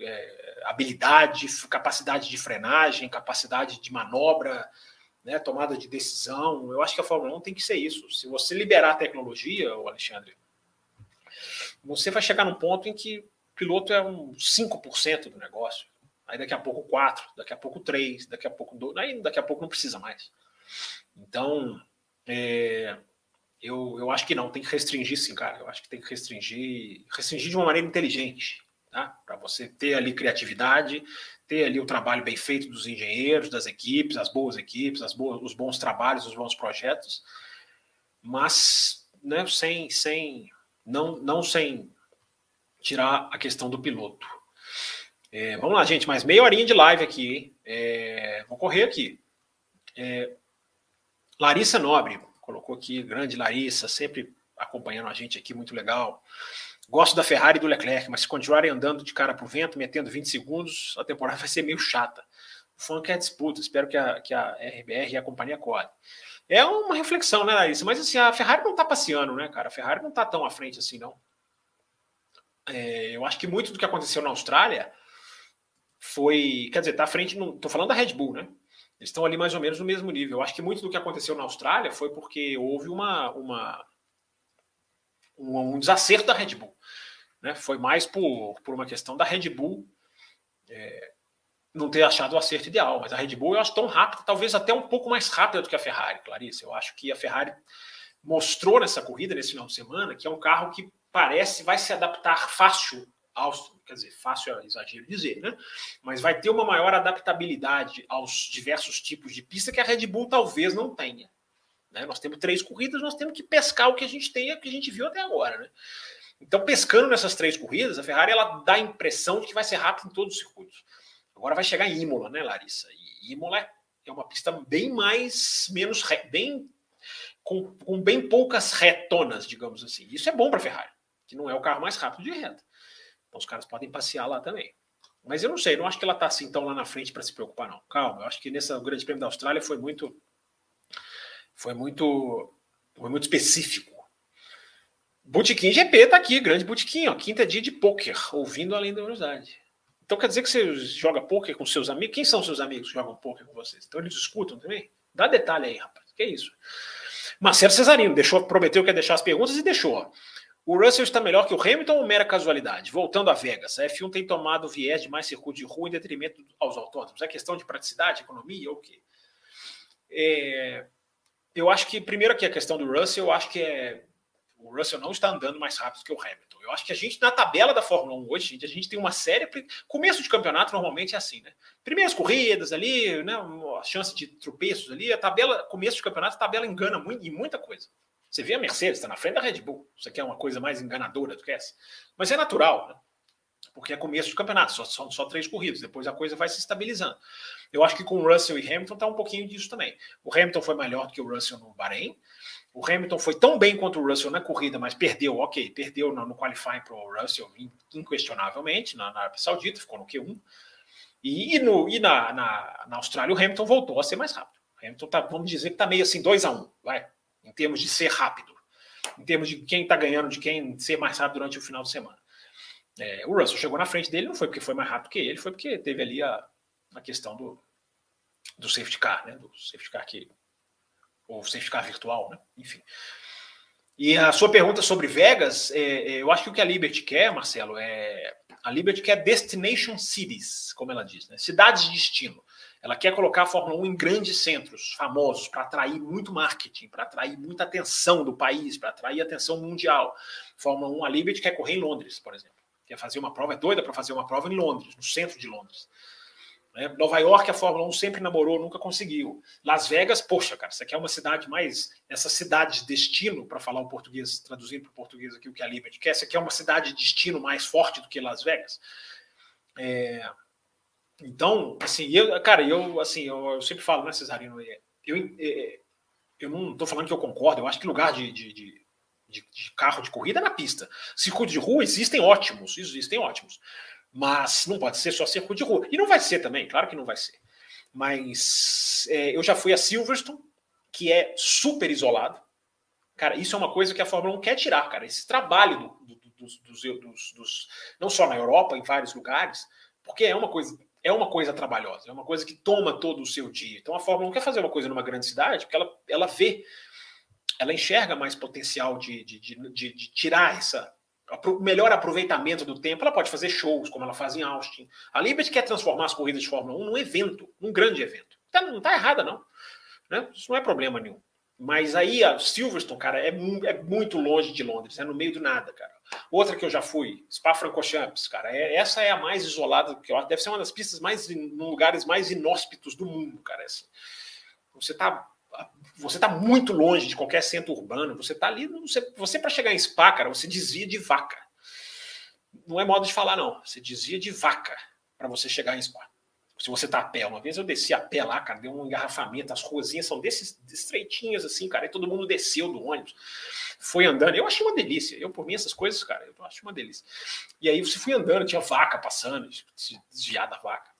é, habilidade, capacidade de frenagem, capacidade de manobra, né, tomada de decisão. Eu acho que a Fórmula 1 tem que ser isso. Se você liberar a tecnologia, Alexandre, você vai chegar num ponto em que o piloto é um 5% do negócio. Aí daqui a pouco 4, daqui a pouco 3, daqui a pouco 2, aí daqui a pouco não precisa mais. Então, é, eu, eu acho que não, tem que restringir sim, cara. Eu acho que tem que restringir, restringir de uma maneira inteligente tá? para você ter ali criatividade, ter ali o trabalho bem feito dos engenheiros, das equipes, as boas equipes, as boas, os bons trabalhos, os bons projetos, mas né, sem, sem, não, não sem tirar a questão do piloto. É, vamos lá, gente, mais meia horinha de live aqui, hein? É, vou correr aqui. É, Larissa Nobre colocou aqui, grande Larissa, sempre acompanhando a gente aqui, muito legal. Gosto da Ferrari e do Leclerc, mas se continuarem andando de cara para o vento, metendo 20 segundos, a temporada vai ser meio chata. O funk é disputa, espero que a, que a RBR e a companhia acordem. É uma reflexão, né, Larissa? Mas assim, a Ferrari não está passeando, né, cara? A Ferrari não está tão à frente assim, não. É, eu acho que muito do que aconteceu na Austrália foi. Quer dizer, está à frente. Estou falando da Red Bull, né? Eles estão ali mais ou menos no mesmo nível. Eu acho que muito do que aconteceu na Austrália foi porque houve uma, uma um, desacerto da Red Bull. Né? Foi mais por, por uma questão da Red Bull é, não ter achado o acerto ideal. Mas a Red Bull eu acho tão rápida, talvez até um pouco mais rápida do que a Ferrari, Clarice. Eu acho que a Ferrari mostrou nessa corrida, nesse final de semana, que é um carro que parece vai se adaptar fácil aos. Quer dizer, fácil é exagero dizer, né? Mas vai ter uma maior adaptabilidade aos diversos tipos de pista que a Red Bull talvez não tenha. Né? Nós temos três corridas, nós temos que pescar o que a gente tem, o que a gente viu até agora. Né? Então, pescando nessas três corridas, a Ferrari ela dá a impressão de que vai ser rápida em todos os circuitos. Agora vai chegar em Imola, né, Larissa? E Imola é uma pista bem mais, menos, bem com, com bem poucas retonas, digamos assim. Isso é bom para a Ferrari, que não é o carro mais rápido de reta. Então os caras podem passear lá também. Mas eu não sei, não acho que ela está assim tão lá na frente para se preocupar, não. Calma, eu acho que nesse Grande Prêmio da Austrália foi muito. Foi muito. Foi muito específico. Botequim GP tá aqui, grande botequim, ó. Quinta dia de poker, ouvindo além da velocidade. Então quer dizer que você joga poker com seus amigos? Quem são seus amigos que jogam poker com vocês? Então eles escutam também? Dá detalhe aí, rapaz. Que é isso? Marcelo Cesarino deixou, prometeu que ia deixar as perguntas e deixou. O Russell está melhor que o Hamilton ou mera casualidade? Voltando a Vegas, a F1 tem tomado viés de mais circuito de rua em detrimento aos autódromos. É questão de praticidade, economia ou o quê? É, eu acho que, primeiro aqui a questão do Russell, eu acho que é o Russell não está andando mais rápido que o Hamilton. Eu acho que a gente, na tabela da Fórmula 1 hoje, a gente tem uma série. Começo de campeonato normalmente é assim, né? Primeiras corridas ali, né? A chance de tropeços ali, a tabela, começo de campeonato, a tabela engana muito, em muita coisa. Você vê a Mercedes, está na frente da Red Bull. Isso aqui é uma coisa mais enganadora do que essa. Mas é natural, né? Porque é começo de campeonato, só, são só três corridas, depois a coisa vai se estabilizando. Eu acho que com Russell e Hamilton está um pouquinho disso também. O Hamilton foi melhor do que o Russell no Bahrein. O Hamilton foi tão bem quanto o Russell na corrida, mas perdeu, ok, perdeu no, no qualifying para o Russell inquestionavelmente na, na Arábia Saudita, ficou no Q1. E, e, no, e na, na, na, Austrália o Hamilton voltou a ser mais rápido. O Hamilton tá, vamos dizer que está meio assim 2 a 1 um, vai, em termos de ser rápido, em termos de quem está ganhando, de quem ser mais rápido durante o final de semana. É, o Russell chegou na frente dele, não foi porque foi mais rápido que ele, foi porque teve ali a, a questão do, do safety car, né? Do safety car que ou safety car virtual, né? Enfim. E a sua pergunta sobre Vegas, é, é, eu acho que o que a Liberty quer, Marcelo, é a Liberty quer destination cities, como ela diz, né? cidades de destino. Ela quer colocar a Fórmula 1 em grandes centros famosos para atrair muito marketing, para atrair muita atenção do país, para atrair atenção mundial. Fórmula 1, a Liberty quer correr em Londres, por exemplo. Quer fazer uma prova, é doida para fazer uma prova em Londres, no centro de Londres. Né? Nova York, a Fórmula 1 sempre namorou, nunca conseguiu. Las Vegas, poxa, cara, isso aqui é uma cidade mais. Essa cidade de destino, para falar o português, traduzindo para o português aqui o que a Liberty quer, essa aqui é uma cidade de destino mais forte do que Las Vegas. É, então, assim, eu, cara, eu, assim, eu, eu sempre falo, né, Cesarino? É, eu, é, eu não estou falando que eu concordo, eu acho que lugar de, de, de de, de, carro de corrida na pista. Circuito de rua existem ótimos, existem ótimos. Mas não pode ser só circuito de rua. E não vai ser também, claro que não vai ser. Mas é, eu já fui a Silverstone, que é super isolado. Cara, isso é uma coisa que a Fórmula 1 quer tirar, cara. Esse trabalho do, do, dos, dos, dos, não só na Europa, em vários lugares, porque é uma coisa é uma coisa trabalhosa, é uma coisa que toma todo o seu dia. Então a Fórmula 1 quer fazer uma coisa numa grande cidade, porque ela, ela vê, ela enxerga mais potencial de, de, de, de tirar essa, melhor aproveitamento do tempo, ela pode fazer shows, como ela faz em Austin. A Liberty quer transformar as corridas de Fórmula 1 num evento, num grande evento. Tá, não está errada, não. Né? Isso não é problema nenhum. Mas aí a Silverstone, cara, é, é, muito longe de Londres, é no meio do nada, cara. Outra que eu já fui, Spa-Francorchamps, cara, é, essa é a mais isolada, que deve ser uma das pistas mais, lugares mais inóspitos do mundo, cara. Assim. Você está você está muito longe de qualquer centro urbano, você está ali, você, você para chegar em Spa, cara, você desvia de vaca. Não é modo de falar, não. Você desvia de vaca para você chegar em Spa. Se você tá a pé, uma vez eu desci a pé lá, cara, deu um engarrafamento, as ruazinhas são desses estreitinhas assim, cara, e todo mundo desceu do ônibus, foi andando. Eu achei uma delícia. Eu, por mim, essas coisas, cara, eu acho uma delícia. E aí você fui andando, tinha vaca passando, desviar da vaca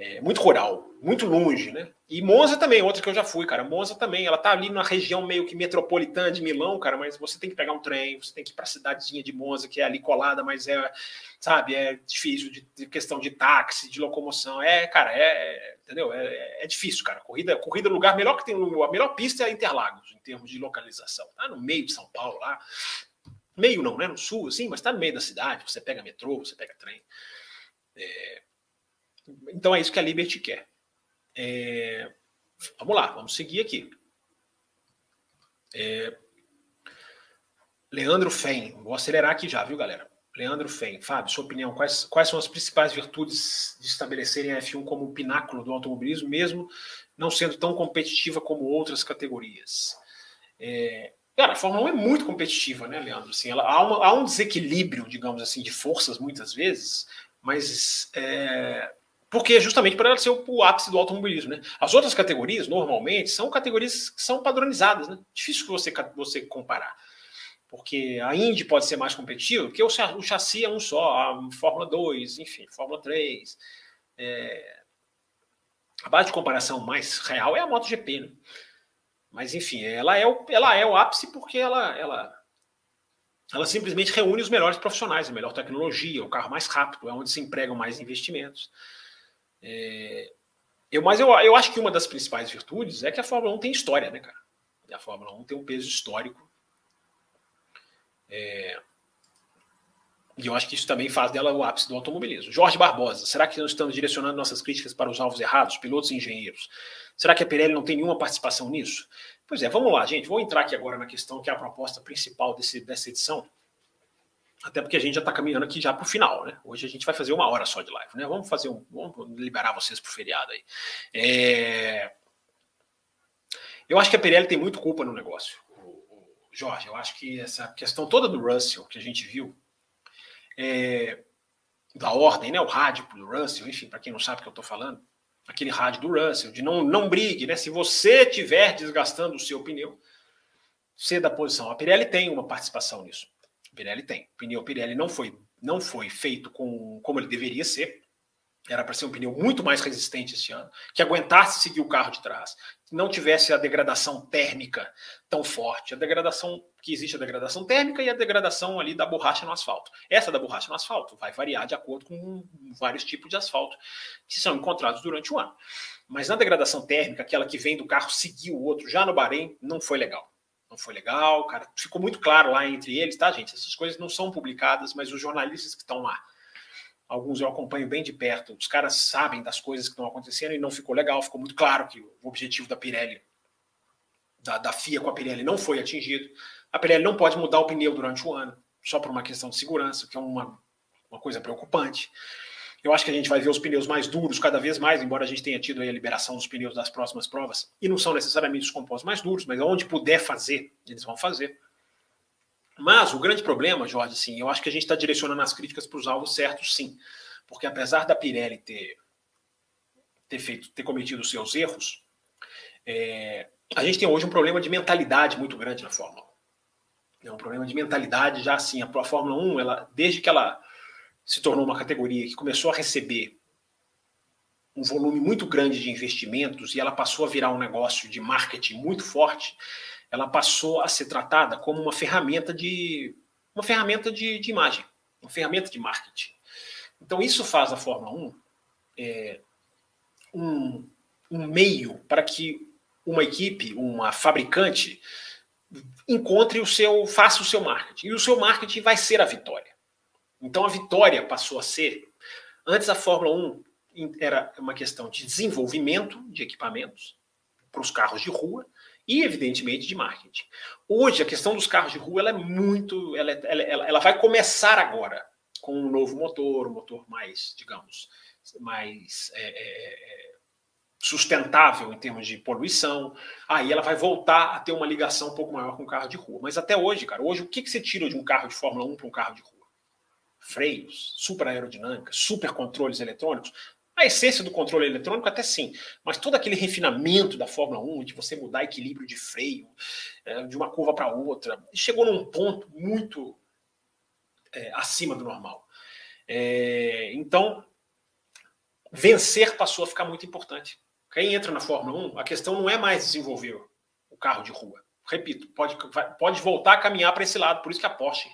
é, muito rural, muito longe, né? E Monza também, outra que eu já fui, cara. Monza também, ela tá ali na região meio que metropolitana de Milão, cara, mas você tem que pegar um trem, você tem que ir para a cidadezinha de Monza, que é ali colada, mas é, sabe, é difícil de, de questão de táxi, de locomoção. É, cara, é, entendeu? É, é difícil, cara. Corrida, corrida lugar melhor que tem, a melhor pista é Interlagos, em termos de localização. Tá no meio de São Paulo lá. Meio não, né? No sul, assim, mas tá no meio da cidade, você pega metrô, você pega trem. É, então é isso que a Liberty quer. É, vamos lá, vamos seguir aqui. É, Leandro Fen, vou acelerar aqui já, viu, galera? Leandro Fen, Fábio, sua opinião, quais, quais são as principais virtudes de estabelecerem a F1 como o pináculo do automobilismo, mesmo não sendo tão competitiva como outras categorias? É, cara, a Fórmula 1 é muito competitiva, né, Leandro? Assim, ela, há, uma, há um desequilíbrio, digamos assim, de forças muitas vezes, mas é, porque justamente para ela ser o, ápice do automobilismo. Né? As outras categorias, normalmente, são categorias que são padronizadas. Né? Difícil você, você comparar. Porque a Indy pode ser mais competitiva, porque o, o chassi é um só, a Fórmula 2, enfim, Fórmula 3. É... A base de comparação mais real é a MotoGP. Né? Mas, enfim, ela é o, ela é o ápice porque ela, ela ela simplesmente reúne os melhores profissionais, a melhor tecnologia, o carro mais rápido, é onde se empregam mais investimentos. É, eu, mas eu, eu acho que uma das principais virtudes é que a Fórmula 1 tem história, né, cara? E a Fórmula 1 tem um peso histórico. É, e eu acho que isso também faz dela o ápice do automobilismo. Jorge Barbosa, será que nós estamos direcionando nossas críticas para os alvos errados, pilotos e engenheiros? Será que a Pirelli não tem nenhuma participação nisso? Pois é, vamos lá, gente. Vou entrar aqui agora na questão que é a proposta principal desse, dessa edição. Até porque a gente já está caminhando aqui já para o final, né? Hoje a gente vai fazer uma hora só de live, né? Vamos fazer um. Vamos liberar vocês para o feriado aí. É... Eu acho que a Pirelli tem muito culpa no negócio. Jorge, eu acho que essa questão toda do Russell que a gente viu, é... da ordem, né? O rádio do Russell, enfim, para quem não sabe o que eu estou falando, aquele rádio do Russell, de não, não brigue, né? Se você estiver desgastando o seu pneu, ceda a posição. A Pirelli tem uma participação nisso. Pirelli tem. O pneu Pirelli não foi, não foi feito com, como ele deveria ser. Era para ser um pneu muito mais resistente esse ano, que aguentasse seguir o carro de trás, que não tivesse a degradação térmica tão forte. A degradação que existe a degradação térmica e a degradação ali da borracha no asfalto. Essa da borracha no asfalto vai variar de acordo com vários tipos de asfalto que são encontrados durante o ano. Mas na degradação térmica, aquela que vem do carro seguir o outro já no Bahrein, não foi legal. Não foi legal, cara. Ficou muito claro lá entre eles, tá, gente? Essas coisas não são publicadas, mas os jornalistas que estão lá alguns eu acompanho bem de perto, os caras sabem das coisas que estão acontecendo e não ficou legal, ficou muito claro que o objetivo da Pirelli, da, da FIA com a Pirelli não foi atingido. A Pirelli não pode mudar o pneu durante o ano, só por uma questão de segurança, que é uma, uma coisa preocupante. Eu acho que a gente vai ver os pneus mais duros cada vez mais, embora a gente tenha tido a liberação dos pneus das próximas provas, e não são necessariamente os compostos mais duros, mas onde puder fazer, eles vão fazer. Mas o grande problema, Jorge, sim, eu acho que a gente está direcionando as críticas para os alvos certos, sim. Porque apesar da Pirelli ter, ter, feito, ter cometido os seus erros, é, a gente tem hoje um problema de mentalidade muito grande na Fórmula 1. É um problema de mentalidade já assim. A, Fórmula 1, ela, desde que ela se tornou uma categoria que começou a receber um volume muito grande de investimentos e ela passou a virar um negócio de marketing muito forte, ela passou a ser tratada como uma ferramenta de uma ferramenta de, de imagem, uma ferramenta de marketing. Então isso faz a Fórmula 1 é, um, um meio para que uma equipe, uma fabricante, encontre o seu, faça o seu marketing. E o seu marketing vai ser a vitória. Então a vitória passou a ser. Antes a Fórmula 1 era uma questão de desenvolvimento de equipamentos para os carros de rua e, evidentemente, de marketing. Hoje, a questão dos carros de rua ela é muito. Ela, ela, ela, ela vai começar agora com um novo motor, um motor mais, digamos, mais é, é, é, sustentável em termos de poluição. Aí ela vai voltar a ter uma ligação um pouco maior com o carro de rua. Mas até hoje, cara, hoje o que, que você tira de um carro de Fórmula 1 para um carro de rua? Freios, super aerodinâmica, super controles eletrônicos. A essência do controle eletrônico, até sim, mas todo aquele refinamento da Fórmula 1, de você mudar equilíbrio de freio é, de uma curva para outra, chegou num ponto muito é, acima do normal. É, então, vencer passou a ficar muito importante. Quem entra na Fórmula 1, a questão não é mais desenvolver o carro de rua. Repito, pode, pode voltar a caminhar para esse lado, por isso que a Porsche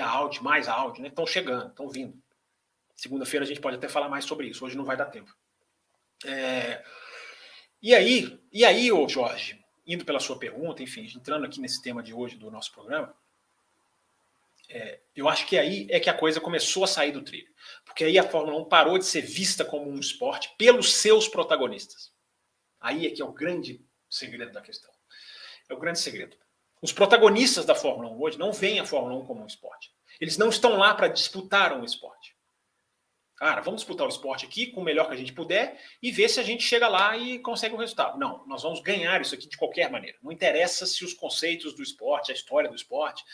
a Audi, mais a Audi, né, estão chegando, estão vindo. Segunda-feira a gente pode até falar mais sobre isso. Hoje não vai dar tempo. É... E aí, e aí, ô Jorge, indo pela sua pergunta, enfim, entrando aqui nesse tema de hoje do nosso programa, é, eu acho que aí é que a coisa começou a sair do trilho. Porque aí a Fórmula 1 parou de ser vista como um esporte pelos seus protagonistas. Aí é que é o grande segredo da questão. É o grande segredo. Os protagonistas da Fórmula 1 hoje não veem a Fórmula 1 como um esporte. Eles não estão lá para disputar um esporte. Cara, vamos disputar o esporte aqui com o melhor que a gente puder e ver se a gente chega lá e consegue um resultado. Não, nós vamos ganhar isso aqui de qualquer maneira. Não interessa se os conceitos do esporte, a história do esporte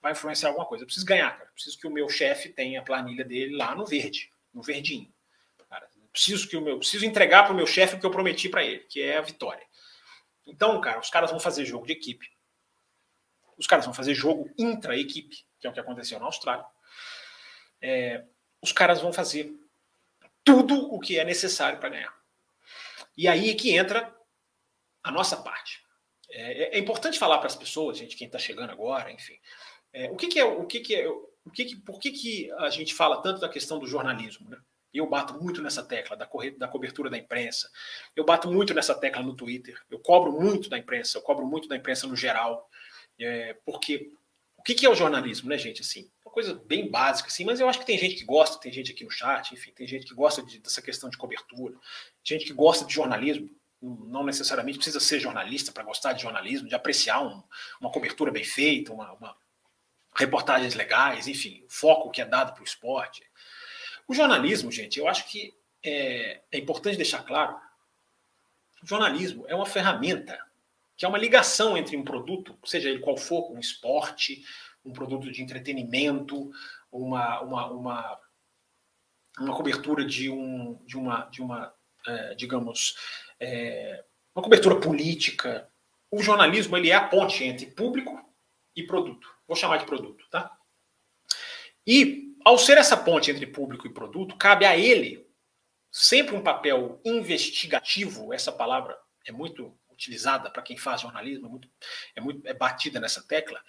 vai influenciar alguma coisa. Eu preciso ganhar, cara. Eu preciso que o meu chefe tenha a planilha dele lá no verde, no verdinho. Cara, Preciso que o meu, preciso entregar para o meu chefe o que eu prometi para ele, que é a vitória. Então, cara, os caras vão fazer jogo de equipe. Os caras vão fazer jogo intra-equipe, que é o que aconteceu na Austrália. É, os caras vão fazer tudo o que é necessário para ganhar. E aí é que entra a nossa parte. É, é, é importante falar para as pessoas, gente, quem está chegando agora, enfim, é, o que, que, é o que, que é o que, que por que, que a gente fala tanto da questão do jornalismo, né? Eu bato muito nessa tecla da, da cobertura da imprensa. Eu bato muito nessa tecla no Twitter. Eu cobro muito da imprensa. Eu cobro muito da imprensa no geral. É, porque o que, que, é o jornalismo, né, gente? Assim, uma coisa bem básica, assim, mas eu acho que tem gente que gosta, tem gente aqui no chat, enfim, tem gente que gosta de, dessa questão de cobertura, gente que gosta de jornalismo, não necessariamente precisa ser jornalista para gostar de jornalismo, de apreciar um, uma cobertura bem feita, uma, uma, reportagens legais, enfim, o foco que é dado para o esporte. O jornalismo, gente, eu acho que é, é importante deixar claro: o jornalismo é uma ferramenta que é uma ligação entre um produto, seja ele qual for, um esporte, um produto de entretenimento, uma, uma, uma, uma cobertura de, um, de uma, de uma é, digamos, é, uma cobertura política. O jornalismo ele é a ponte entre público e produto. Vou chamar de produto, tá? E ao ser essa ponte entre público e produto, cabe a ele sempre um papel investigativo. Essa palavra é muito utilizada para quem faz jornalismo, é muito, é muito é batida nessa tecla.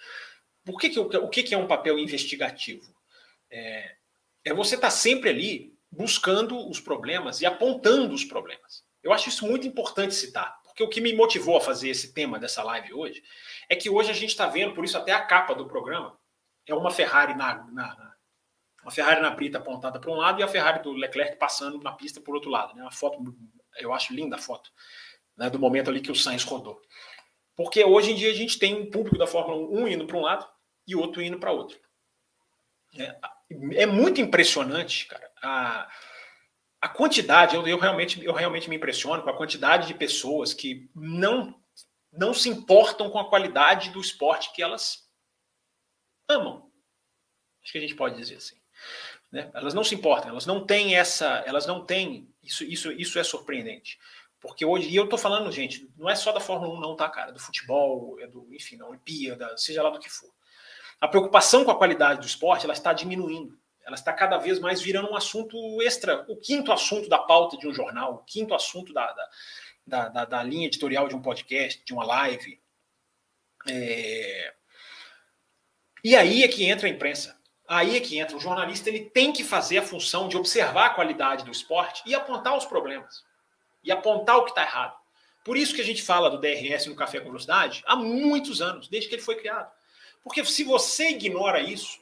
Por que que, o que, que é um papel investigativo? É, é você estar tá sempre ali buscando os problemas e apontando os problemas. Eu acho isso muito importante citar, porque o que me motivou a fazer esse tema dessa live hoje é que hoje a gente está vendo, por isso até a capa do programa é uma Ferrari na, na uma Ferrari na brita apontada para um lado e a Ferrari do Leclerc passando na pista por outro lado. Né? Uma foto, eu acho linda a foto, né? do momento ali que o Sainz rodou. Porque hoje em dia a gente tem um público da Fórmula 1 indo para um lado e outro indo para outro. É, é, muito impressionante, cara, a, a quantidade, eu, eu, realmente, eu realmente me impressiono com a quantidade de pessoas que não, não se importam com a qualidade do esporte que elas amam. Acho que a gente pode dizer assim. Né? Elas não se importam, elas não têm essa, elas não têm, isso, isso, isso é surpreendente. Porque hoje, e eu tô falando, gente, não é só da Fórmula 1, não, tá, cara? Do futebol, é do, enfim, da Olimpíada, seja lá do que for. A preocupação com a qualidade do esporte, ela está diminuindo. Ela está cada vez mais virando um assunto extra, o quinto assunto da pauta de um jornal, o quinto assunto da, da, da, da linha editorial de um podcast, de uma live. É... E aí é que entra a imprensa. Aí é que entra. O jornalista ele tem que fazer a função de observar a qualidade do esporte e apontar os problemas. E apontar o que está errado. Por isso que a gente fala do DRS no Café com Velocidade há muitos anos, desde que ele foi criado. Porque se você ignora isso,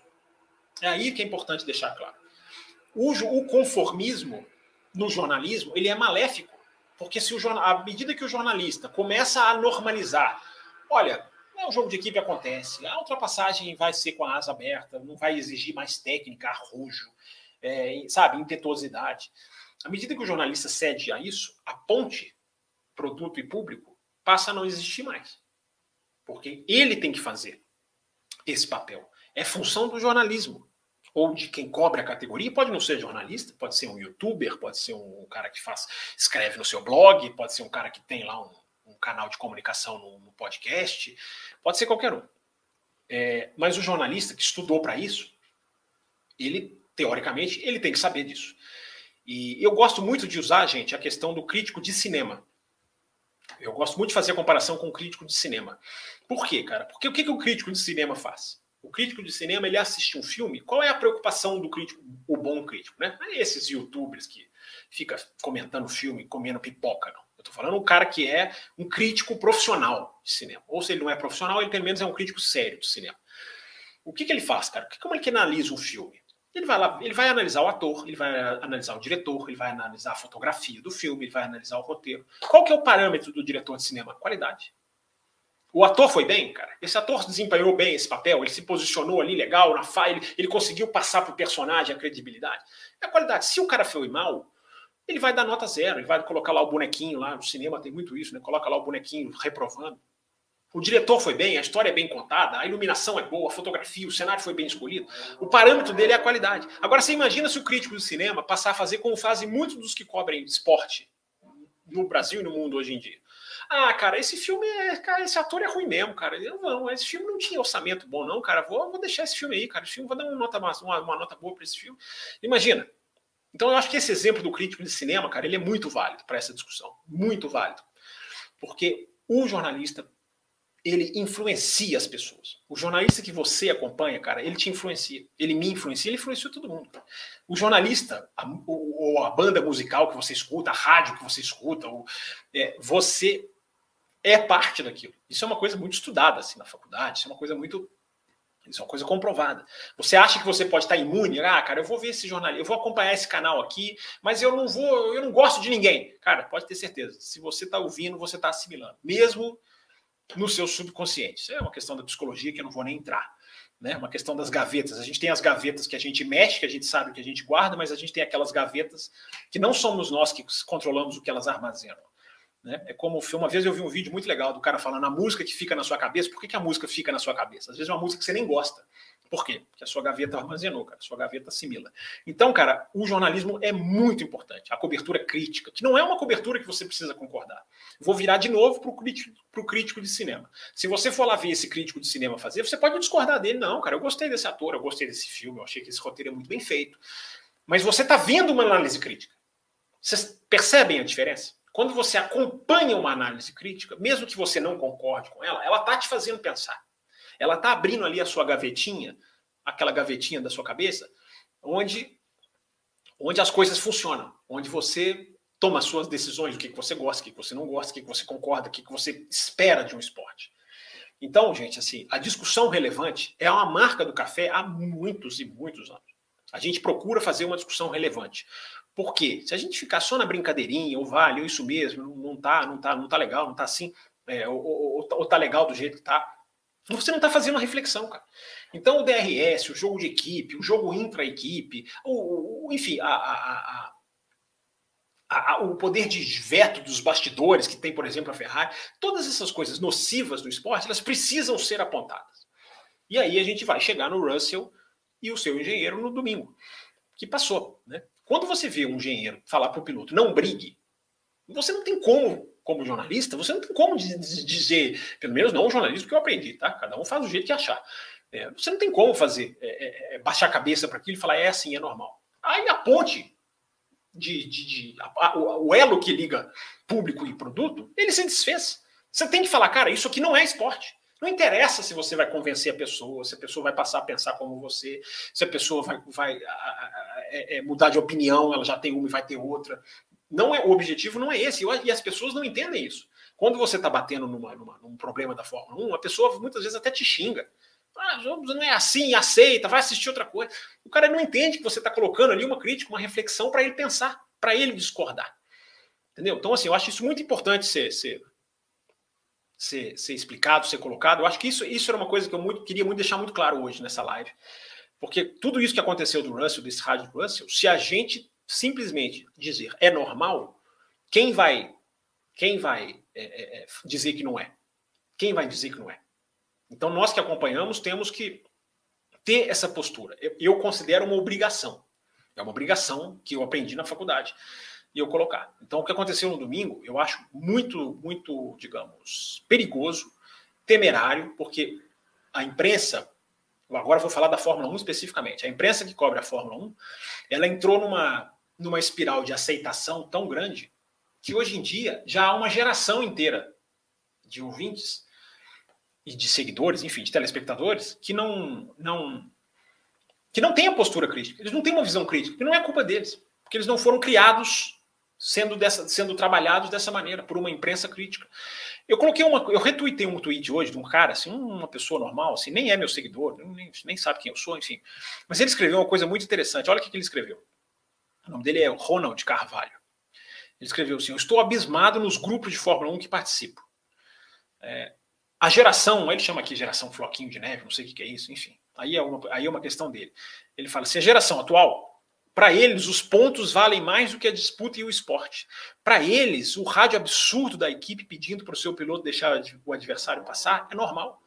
é aí que é importante deixar claro. O, o conformismo no jornalismo ele é maléfico. Porque se o à medida que o jornalista começa a normalizar, olha, é, o jogo de equipe acontece. A ultrapassagem vai ser com a asa aberta, não vai exigir mais técnica, arrojo, é, sabe, impetuosidade. À medida que o jornalista cede a isso, a ponte produto e público passa a não existir mais. Porque ele tem que fazer esse papel. É função do jornalismo. Ou de quem cobre a categoria, pode não ser jornalista, pode ser um youtuber, pode ser um cara que faz, escreve no seu blog, pode ser um cara que tem lá um, um canal de comunicação no, no, podcast, pode ser qualquer um. É, mas o jornalista que estudou para isso, ele, teoricamente, ele tem que saber disso. E eu gosto muito de usar, gente, a questão do crítico de cinema. Eu gosto muito de fazer a comparação com o crítico de cinema. Por quê, cara? Porque o que, que o crítico de cinema faz? O crítico de cinema, ele assiste um filme, qual é a preocupação do crítico, o bom crítico, né? Não é esses youtubers que fica comentando filme, comendo pipoca, não. Eu estou falando um cara que é um crítico profissional de cinema. Ou se ele não é profissional, ele pelo menos é um crítico sério de cinema. O que, que ele faz, cara? Como é que analisa um filme? Ele vai lá, ele vai analisar o ator, ele vai analisar o diretor, ele vai analisar a fotografia do filme, ele vai analisar o roteiro. Qual que é o parâmetro do diretor de cinema? Qualidade. O ator foi bem, cara. Esse ator desempenhou bem esse papel, ele se posicionou ali legal na file, ele conseguiu passar para o personagem a credibilidade. É a qualidade. Se o cara foi mal, ele vai dar nota zero, ele vai colocar lá o bonequinho lá no cinema, tem muito isso, né? Coloca lá o bonequinho reprovando. O diretor foi bem, a história é bem contada, a iluminação é boa, a fotografia, o cenário foi bem escolhido. O parâmetro dele é a qualidade. Agora, você imagina se o crítico do cinema passar a fazer como fazem muitos dos que cobrem esporte no Brasil e no mundo hoje em dia. Ah, cara, esse filme é. Cara, esse ator é ruim mesmo, cara. Eu não, esse filme não tinha orçamento bom, não, cara. Vou, vou deixar esse filme aí, cara. Esse filme vou dar uma nota, uma, uma nota boa para esse filme. Imagina. Então, eu acho que esse exemplo do crítico de cinema, cara, ele é muito válido para essa discussão. Muito válido. Porque o jornalista ele influencia as pessoas. O jornalista que você acompanha, cara, ele te influencia. Ele me influencia, ele influencia todo mundo. O jornalista, a, ou a banda musical que você escuta, a rádio que você escuta, ou, é, você é parte daquilo. Isso é uma coisa muito estudada assim, na faculdade, isso é uma coisa muito. Isso é uma coisa comprovada. Você acha que você pode estar imune? Ah, cara, eu vou ver esse jornal, eu vou acompanhar esse canal aqui, mas eu não vou, eu não gosto de ninguém. Cara, pode ter certeza. Se você está ouvindo, você está assimilando. Mesmo no seu subconsciente. Isso é uma questão da psicologia que eu não vou nem entrar. Né? Uma questão das gavetas. A gente tem as gavetas que a gente mexe, que a gente sabe que a gente guarda, mas a gente tem aquelas gavetas que não somos nós que controlamos o que elas armazenam. Né? É como uma vez eu vi um vídeo muito legal do cara falando a música que fica na sua cabeça. Por que, que a música fica na sua cabeça? Às vezes é uma música que você nem gosta. Por quê? Porque a sua gaveta armazenou, cara. A sua gaveta assimila. Então, cara, o jornalismo é muito importante. A cobertura crítica, que não é uma cobertura que você precisa concordar. Vou virar de novo para o crítico, crítico de cinema. Se você for lá ver esse crítico de cinema fazer, você pode discordar dele. Não, cara, eu gostei desse ator, eu gostei desse filme, eu achei que esse roteiro é muito bem feito. Mas você está vendo uma análise crítica. Vocês percebem a diferença? Quando você acompanha uma análise crítica, mesmo que você não concorde com ela, ela está te fazendo pensar. Ela está abrindo ali a sua gavetinha, aquela gavetinha da sua cabeça, onde, onde as coisas funcionam, onde você toma as suas decisões, o que, você gosta, o que, você não gosta, o que, você concorda, o que, que você espera de um esporte. Então, gente, assim, a discussão relevante é uma marca do café há muitos e muitos anos. A gente procura fazer uma discussão relevante. Por quê? Se a gente ficar só na brincadeirinha, ou vale, ou isso mesmo, não, não tá, não tá, não tá legal, não tá assim, é, ou, ou, ou, tá legal do jeito que tá, você não está fazendo uma reflexão, cara. Então, o DRS, o jogo de equipe, o jogo intra-equipe, o, o, enfim, a, a, a, o poder de veto dos bastidores que tem, por exemplo, a Ferrari, todas essas coisas nocivas do esporte, elas precisam ser apontadas. E aí a gente vai chegar no Russell e o seu engenheiro no domingo, que passou. Né? Quando você vê um engenheiro falar para o piloto, não brigue, você não tem como como jornalista, você não tem como dizer, pelo menos não o jornalismo que eu aprendi, tá? Cada um faz do jeito que achar. É, você não tem como fazer, é, é, é baixar a cabeça para aquilo e falar, é assim, é normal. Aí a ponte, de, de, de a, o elo que liga público e produto, ele se desfez. Você tem que falar, cara, isso aqui não é esporte. Não interessa se você vai convencer a pessoa, se a pessoa vai passar a pensar como você, se a pessoa vai, vai a, a, é, mudar de opinião, ela já tem uma e vai ter outra. Não é o objetivo não é esse e as pessoas não entendem isso. Quando você está batendo numa, numa, num problema da Fórmula 1, a pessoa muitas vezes até te xinga. Ah, não é assim, aceita, vai assistir outra coisa. O cara não entende que você está colocando ali uma crítica, uma reflexão para ele pensar, para ele discordar. Entendeu? Então, assim, eu acho isso muito importante ser, ser, ser, ser explicado, ser colocado. Eu acho que isso, isso era uma coisa que eu muito, queria muito deixar muito claro hoje nessa live. Porque tudo isso que aconteceu do Russell, desse rádio Russell, se a gente simplesmente dizer é normal, quem vai quem vai é, é, é, dizer que não é? Quem vai dizer que não é? Então nós que acompanhamos temos que ter essa postura. Eu, eu considero uma obrigação. É uma obrigação que eu aprendi na faculdade e eu colocar. Então o que aconteceu no domingo, eu acho muito muito, digamos, perigoso, temerário, porque a imprensa Agora vou falar da Fórmula 1 especificamente. A imprensa que cobre a Fórmula 1, ela entrou numa numa espiral de aceitação tão grande que hoje em dia já há uma geração inteira de ouvintes e de seguidores, enfim, de telespectadores que não não que não têm a postura crítica. Eles não têm uma visão crítica, que não é culpa deles, porque eles não foram criados sendo dessa sendo trabalhados dessa maneira por uma imprensa crítica. Eu coloquei uma eu retuitei um tweet hoje de um cara, assim, uma pessoa normal, assim, nem é meu seguidor, nem, nem sabe quem eu sou, enfim. Mas ele escreveu uma coisa muito interessante. Olha o que ele escreveu. O nome dele é Ronald Carvalho. Ele escreveu assim: Eu estou abismado nos grupos de Fórmula 1 que participo. É, a geração, ele chama aqui geração floquinho de neve, não sei o que é isso, enfim. Aí é uma, aí é uma questão dele. Ele fala assim: a geração atual Para eles, os pontos valem mais do que a disputa e o esporte. Para eles, o rádio absurdo da equipe pedindo para o seu piloto deixar o adversário passar é normal.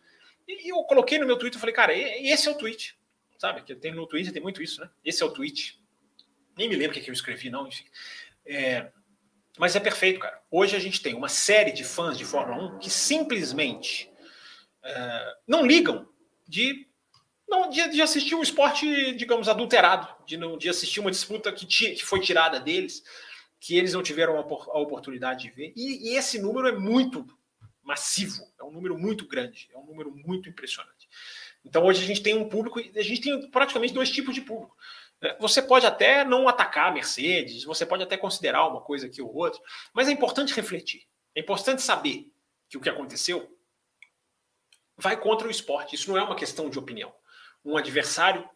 E eu coloquei no meu Twitter e falei, cara, esse é o tweet. Sabe? Que tem no Twitter tem muito isso, né? Esse é o tweet. Nem me lembro o que eu escrevi, não, enfim. É, mas é perfeito, cara. Hoje a gente tem uma série de fãs de Fórmula 1 que simplesmente é, não ligam de, não, de, de, assistir um esporte, digamos, adulterado, de, não, de assistir uma disputa que, que foi tirada deles, que eles não tiveram a, a oportunidade de ver. E, e, esse número é muito massivo, é um número muito grande, é um número muito impressionante. Então hoje a gente tem um público, a gente tem praticamente dois tipos de público. Você pode até não atacar a Mercedes, você pode até considerar uma coisa aqui ou outra, mas é importante refletir. É importante saber que o que aconteceu vai contra o esporte. Isso não é uma questão de opinião. Um adversário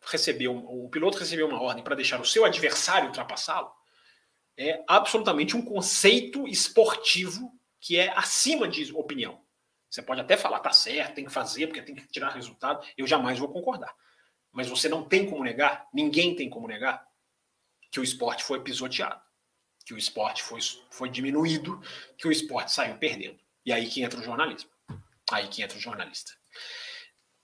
recebeu, um piloto recebeu uma ordem para deixar o seu adversário ultrapassá-lo, é absolutamente um conceito esportivo que é acima de opinião. Você pode até falar, tá certo, tem que fazer, porque tem que tirar resultado. Eu jamais vou concordar. Mas você não tem como negar, ninguém tem como negar, que o esporte foi pisoteado, que o esporte foi, foi diminuído, que o esporte saiu perdendo. E aí que entra o jornalismo. Aí que entra o jornalista.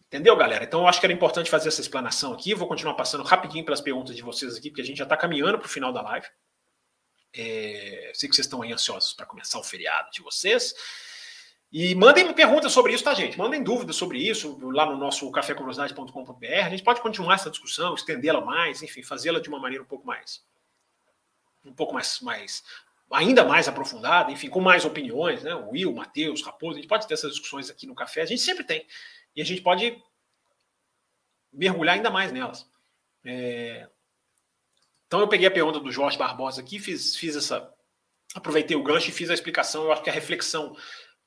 Entendeu, galera? Então eu acho que era importante fazer essa explanação aqui. vou continuar passando rapidinho pelas perguntas de vocês aqui, porque a gente já está caminhando para o final da live. É, sei que vocês estão aí ansiosos para começar o feriado de vocês. E mandem perguntas sobre isso, tá, gente? Mandem dúvidas sobre isso lá no nosso cafécuriosidade.com.br. A gente pode continuar essa discussão, estendê-la mais, enfim, fazê-la de uma maneira um pouco mais. Um pouco mais, mais. ainda mais aprofundada, enfim, com mais opiniões, né? O Will, o Matheus, Raposo, a gente pode ter essas discussões aqui no café, a gente sempre tem. E a gente pode mergulhar ainda mais nelas. É... Então eu peguei a pergunta do Jorge Barbosa aqui, fiz, fiz essa. Aproveitei o gancho e fiz a explicação. Eu acho que a reflexão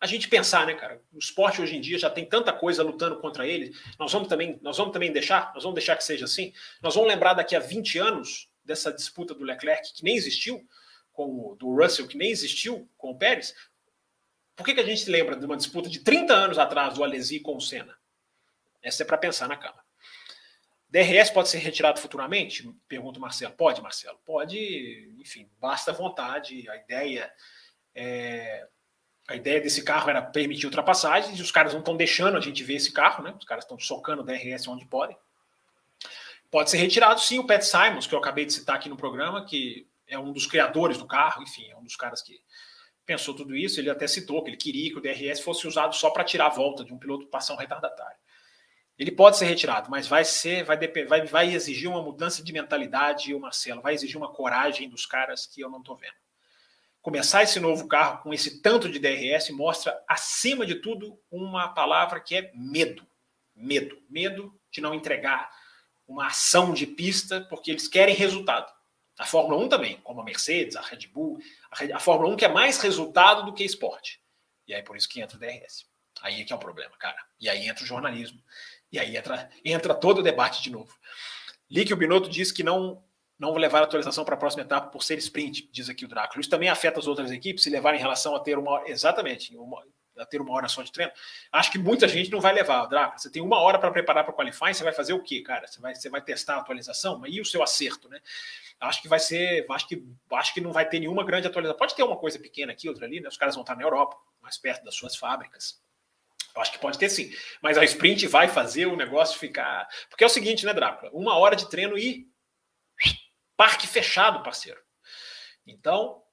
a gente pensar, né, cara? O esporte hoje em dia já tem tanta coisa lutando contra ele. Nós vamos também, nós vamos também deixar, nós vamos deixar que seja assim. Nós vamos lembrar daqui a 20 anos dessa disputa do Leclerc que nem existiu com o do Russell que nem existiu com o Pérez. Por que, que a gente lembra de uma disputa de 30 anos atrás do Alesi com o Senna? Essa é para pensar na cama. DRS pode ser retirado futuramente? Pergunta o Marcelo. Pode, Marcelo. Pode, enfim, basta vontade. A ideia é a ideia desse carro era permitir ultrapassagens e os caras não estão deixando a gente ver esse carro, né? Os caras estão socando o DRS onde podem. Pode ser retirado, sim, o Pat Simons, que eu acabei de citar aqui no programa, que é um dos criadores do carro, enfim, é um dos caras que pensou tudo isso. Ele até citou que ele queria que o DRS fosse usado só para tirar a volta de um piloto passar um retardatário. Ele pode ser retirado, mas vai ser, vai, vai, vai exigir uma mudança de mentalidade, o Marcelo, vai exigir uma coragem dos caras que eu não estou vendo começar esse novo carro com esse tanto de DRS mostra, acima de tudo, uma palavra que é medo. Medo. Medo de não entregar uma ação de pista, porque eles querem resultado. A Fórmula 1 também, como a Mercedes, a Red Bull. A, Fórmula 1 quer mais resultado do que esporte. E aí por isso que entra o DRS. Aí é que é o problema, cara. E aí entra o jornalismo. E aí entra, entra todo o debate de novo. Lique o Binotto diz que não não levar a atualização para a próxima etapa por ser sprint, diz aqui o Drácula. Isso também afeta as outras equipes se levarem em relação a ter uma exatamente uma, a ter uma hora só de treino. Acho que muita gente não vai levar, Drácula. Você tem uma hora para preparar para qualifying, você vai fazer o quê, cara? Você vai, você vai testar a atualização, e o seu acerto, né? Acho que vai ser, acho que acho que não vai ter nenhuma grande atualização. Pode ter uma coisa pequena aqui, outra ali, né? Os caras vão estar na Europa, mais perto das suas fábricas. Acho que pode ter sim. Mas a sprint vai fazer o negócio ficar. Porque é o seguinte, né, Drácula? Uma hora de treino e parque fechado, parceiro. Então,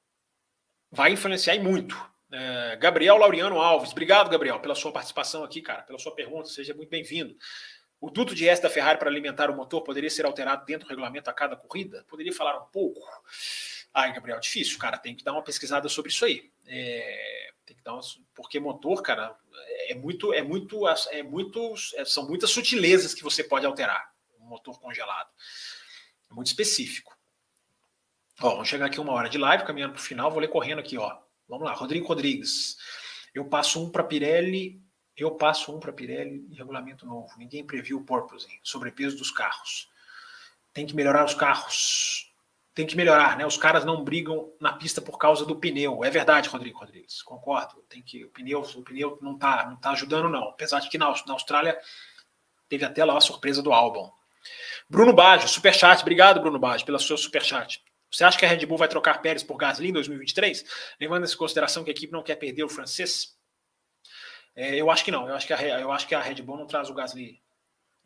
vai influenciar e muito. É, Gabriel Laureano Alves, obrigado, Gabriel, pela sua participação aqui, cara, pela sua pergunta, seja muito bem-vindo. O duto de S da Ferrari para alimentar o motor poderia ser alterado dentro do regulamento a cada corrida? Poderia falar um pouco? Ai, Gabriel, difícil, cara, tem que dar uma pesquisada sobre isso aí. É, tem que dar uma, porque motor, cara, é muito, é muito, é muito, é, são muitas sutilezas que você pode alterar. Um motor congelado, é muito específico. Ó, vamos chegar aqui uma hora de live, caminhando para o final, vou ler correndo aqui, ó. Vamos lá, Rodrigo Rodrigues. Eu passo um para Pirelli, eu passo um para Pirelli em regulamento novo. Ninguém previu o porpoising, sobrepeso dos carros. Tem que melhorar os carros. Tem que melhorar, né? Os caras não brigam na pista por causa do pneu. É verdade, Rodrigo Rodrigues. Concordo. Tem que o pneu, o pneu não tá, não tá ajudando não. Apesar de que na, na Austrália teve até lá a surpresa do Albon. Bruno Baggio, superchat. Obrigado, Bruno Baggio, pelo seu superchat. Você acha que a Red Bull vai trocar Pérez por Gasly em 2023? Levando em consideração que a equipe não quer perder o francês? É, eu acho que não. Eu acho que, a, eu acho que a Red Bull não traz o Gasly.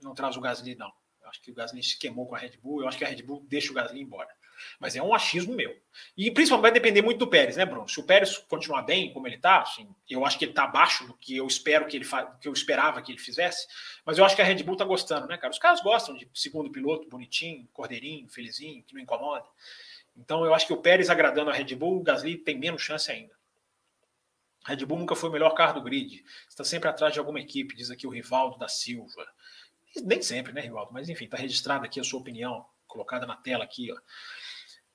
Não traz o Gasly, não. Eu acho que o Gasly se queimou com a Red Bull. Eu acho que a Red Bull deixa o Gasly embora. Mas é um achismo meu. E principalmente vai depender muito do Pérez, né, Bruno? Se o Pérez continuar bem como ele está, assim, eu acho que ele está abaixo do que eu espero que ele que eu esperava que ele fizesse. Mas eu acho que a Red Bull está gostando, né, cara? Os caras gostam de segundo piloto, bonitinho, cordeirinho, felizinho, que não incomoda. Então eu acho que o Pérez agradando a Red Bull, o Gasly tem menos chance ainda. A Red Bull nunca foi o melhor carro do grid. Está sempre atrás de alguma equipe, diz aqui o Rivaldo da Silva. Nem sempre, né, Rivaldo? Mas enfim, está registrada aqui a sua opinião, colocada na tela aqui, ó.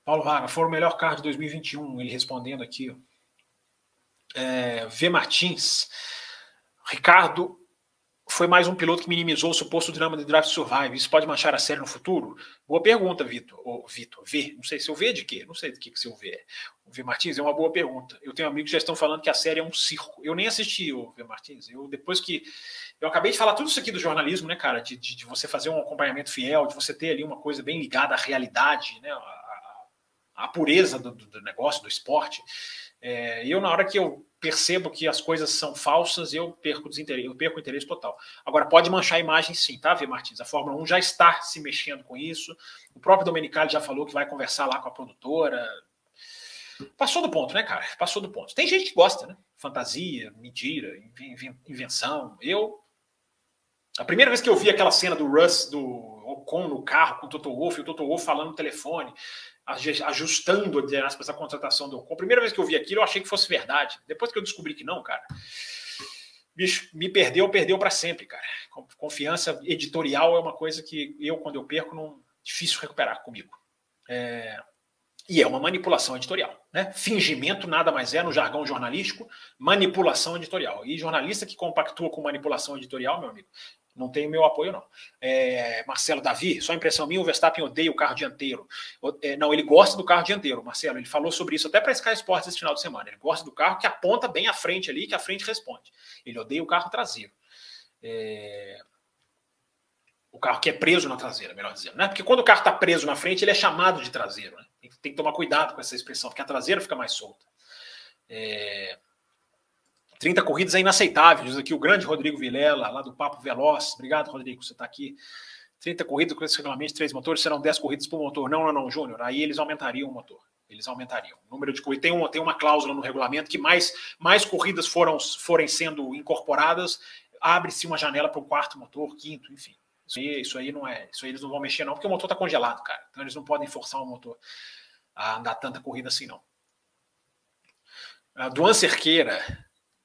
Paulo Vaga, foi o melhor carro de 2021, ele respondendo aqui. Ó. É, v. Martins, Ricardo foi mais um piloto que minimizou o suposto drama de Drive Survive. Isso pode manchar a série no futuro? Boa pergunta, Vitor. Ou Vitor, V. Não sei se eu V é de quê? Não sei de que, que seu V é. O V Martins é uma boa pergunta. Eu tenho amigos que já estão falando que a série é um circo. Eu nem assisti o V Martins. Eu depois que eu acabei de falar tudo isso aqui do jornalismo, né, cara? De, de, de você fazer um acompanhamento fiel, de você ter ali uma coisa bem ligada à realidade, né? a pureza do, do, negócio, do esporte. É, eu, na hora que eu percebo que as coisas são falsas, eu perco, eu perco o interesse total. Agora, pode manchar a imagem sim, tá, Vê Martins? A Fórmula 1 já está se mexendo com isso. O próprio Domenicali já falou que vai conversar lá com a produtora. Passou do ponto, né, cara? Passou do ponto. Tem gente que gosta, né? Fantasia, mentira, invenção. Eu. A primeira vez que eu vi aquela cena do Russ, do Ocon no carro com o Toto Wolff, e o Toto Wolff falando no telefone, ajustando, entre aspas, a contratação do Ocon. Primeira vez que eu vi aquilo, eu achei que fosse verdade. Depois que eu descobri que não, cara, bicho, me perdeu, perdeu para sempre, cara. Confiança editorial é uma coisa que eu, quando eu perco, não difícil recuperar comigo. É... E é uma manipulação editorial. Né? Fingimento nada mais é, no jargão jornalístico, manipulação editorial. E jornalista que compactua com manipulação editorial, meu amigo, não tem meu apoio, não. É, Marcelo Davi, só impressão minha, o Verstappen odeia o carro dianteiro. É, não, ele gosta do carro dianteiro, Marcelo. Ele falou sobre isso até para Sky Sports esse final de semana. Ele gosta do carro que aponta bem à frente ali, que a frente responde. Ele odeia o carro traseiro. É... O carro que é preso na traseira, melhor dizendo. Né? Porque quando o carro está preso na frente, ele é chamado de traseiro. Né? Tem, que tomar cuidado com essa expressão, porque a traseira fica mais solta. É... 30 corridas é inaceitável, diz aqui o grande Rodrigo Vilela, lá do Papo Veloz. Obrigado, Rodrigo, você está aqui. 30 corridas com esse regulamento três motores serão 10 corridas por motor. Não, não, não, Júnior. Aí eles aumentariam o motor. Eles aumentariam. O número de corridas. Tem uma, tem uma cláusula no regulamento que mais, mais corridas foram, forem sendo incorporadas, abre-se uma janela para o quarto motor, quinto, enfim. Isso aí, isso aí não é. Isso aí eles não vão mexer, não, porque o motor está congelado, cara. Então eles não podem forçar o motor a andar tanta corrida assim, não. A Duan Cerqueira,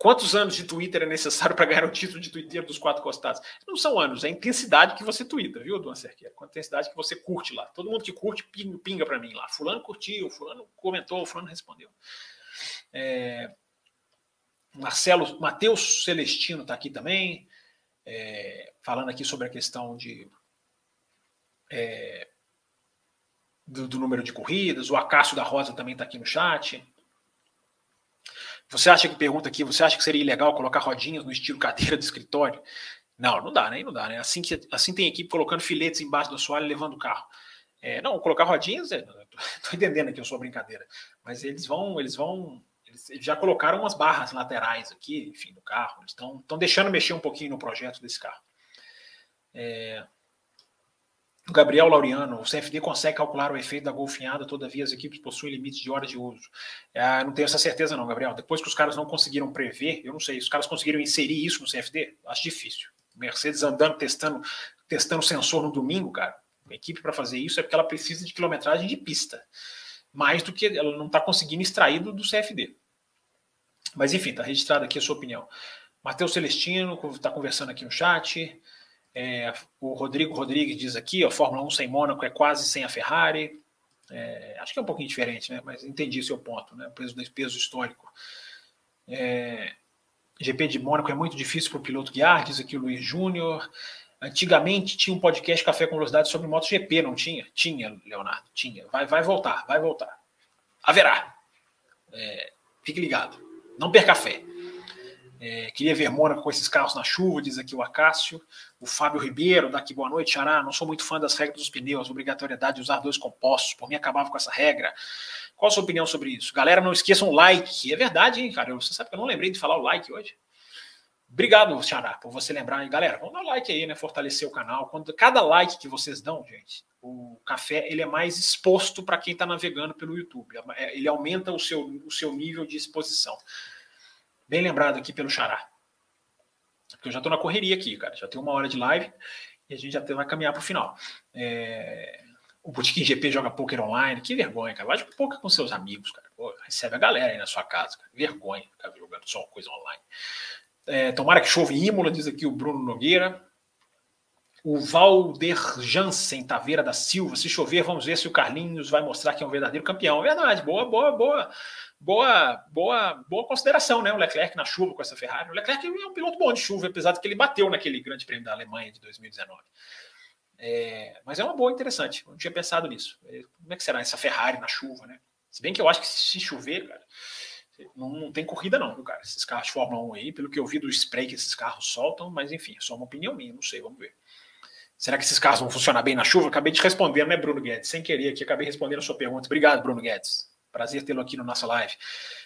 Quantos anos de Twitter é necessário para ganhar o título de Twitter dos quatro costados? Não são anos, é a intensidade que você twitta, viu, Dona Cerqueira? Com a intensidade que você curte lá. Todo mundo que curte pinga para mim lá. Fulano curtiu, fulano comentou, fulano respondeu. É... Marcelo, Matheus Celestino está aqui também, é... falando aqui sobre a questão de é... do, do número de corridas. O Acácio da Rosa também está aqui no chat. Você acha que pergunta aqui, você acha que seria ilegal colocar rodinhas no estilo cadeira de escritório? Não, não dá, né? Não dá, né? Assim, que, assim tem equipe colocando filetes embaixo do assoalho e levando o carro. É, não, colocar rodinhas, é, tô entendendo aqui a sua brincadeira, mas eles vão, eles vão, eles já colocaram umas barras laterais aqui, enfim, do carro, eles estão deixando mexer um pouquinho no projeto desse carro. É, Gabriel Laureano, o CFD consegue calcular o efeito da golfinhada, todavia as equipes possuem limites de horas de uso. É, não tenho essa certeza não, Gabriel. Depois que os caras não conseguiram prever, eu não sei, os caras conseguiram inserir isso no CFD, acho difícil. Mercedes andando, testando, testando sensor no domingo, cara. A equipe para fazer isso é porque ela precisa de quilometragem de pista. Mais do que ela não está conseguindo extrair do, do CFD. Mas enfim, está registrado aqui a sua opinião. Matheus Celestino está conversando aqui no chat. É, o Rodrigo Rodrigues diz aqui, a Fórmula 1 sem Mônaco é quase sem a Ferrari. É, acho que é um pouquinho diferente, né? mas entendi seu ponto, né? peso, peso histórico. É, GP de Mônaco é muito difícil para o piloto guiar, diz aqui o Luiz Júnior. Antigamente tinha um podcast Café com Velocidade sobre MotoGP, não tinha? Tinha, Leonardo, tinha. Vai, vai voltar, vai voltar. Haverá. É, fique ligado. Não perca fé. É, queria ver Mônaco com esses carros na chuva, diz aqui o Acácio. O Fábio Ribeiro, daqui boa noite, Xará. Não sou muito fã das regras dos pneus, obrigatoriedade de usar dois compostos. Por mim, acabava com essa regra. Qual a sua opinião sobre isso? Galera, não esqueçam o like. É verdade, hein, cara? Você sabe que eu não lembrei de falar o like hoje. Obrigado, Xará, por você lembrar. E galera, vamos dar like aí, né? Fortalecer o canal. Quando cada like que vocês dão, gente, o café ele é mais exposto para quem está navegando pelo YouTube. É, ele aumenta o seu, o seu nível de exposição. Bem lembrado aqui pelo Xará. Porque eu já estou na correria aqui, cara. Já tem uma hora de live e a gente já vai caminhar para o final. É... O Botequim GP joga poker online. Que vergonha, cara. Vai jogar poker com seus amigos, cara. Pô, recebe a galera aí na sua casa, cara. Vergonha ficar jogando só coisa online. É, tomara que chove Imola, diz aqui o Bruno Nogueira. O Valder Jansen Taveira da Silva. Se chover, vamos ver se o Carlinhos vai mostrar que é um verdadeiro campeão. Verdade, boa, boa, boa, boa, boa, boa consideração, né? O Leclerc na chuva com essa Ferrari. O Leclerc é um piloto bom de chuva, apesar de que ele bateu naquele Grande Prêmio da Alemanha de 2019. É, mas é uma boa interessante. Eu não tinha pensado nisso. É, como é que será essa Ferrari na chuva, né? Se bem que eu acho que se chover, cara, não, não, tem corrida, não, cara? Esses carros de Fórmula 1 aí, pelo que eu vi do spray que esses carros soltam, mas enfim, é só uma opinião minha, não sei, vamos ver. Será que esses carros vão funcionar bem na chuva? Acabei de responder, né, Bruno Guedes? Sem querer aqui, acabei respondendo a sua pergunta. Obrigado, Bruno Guedes. Prazer tê-lo aqui no nossa live.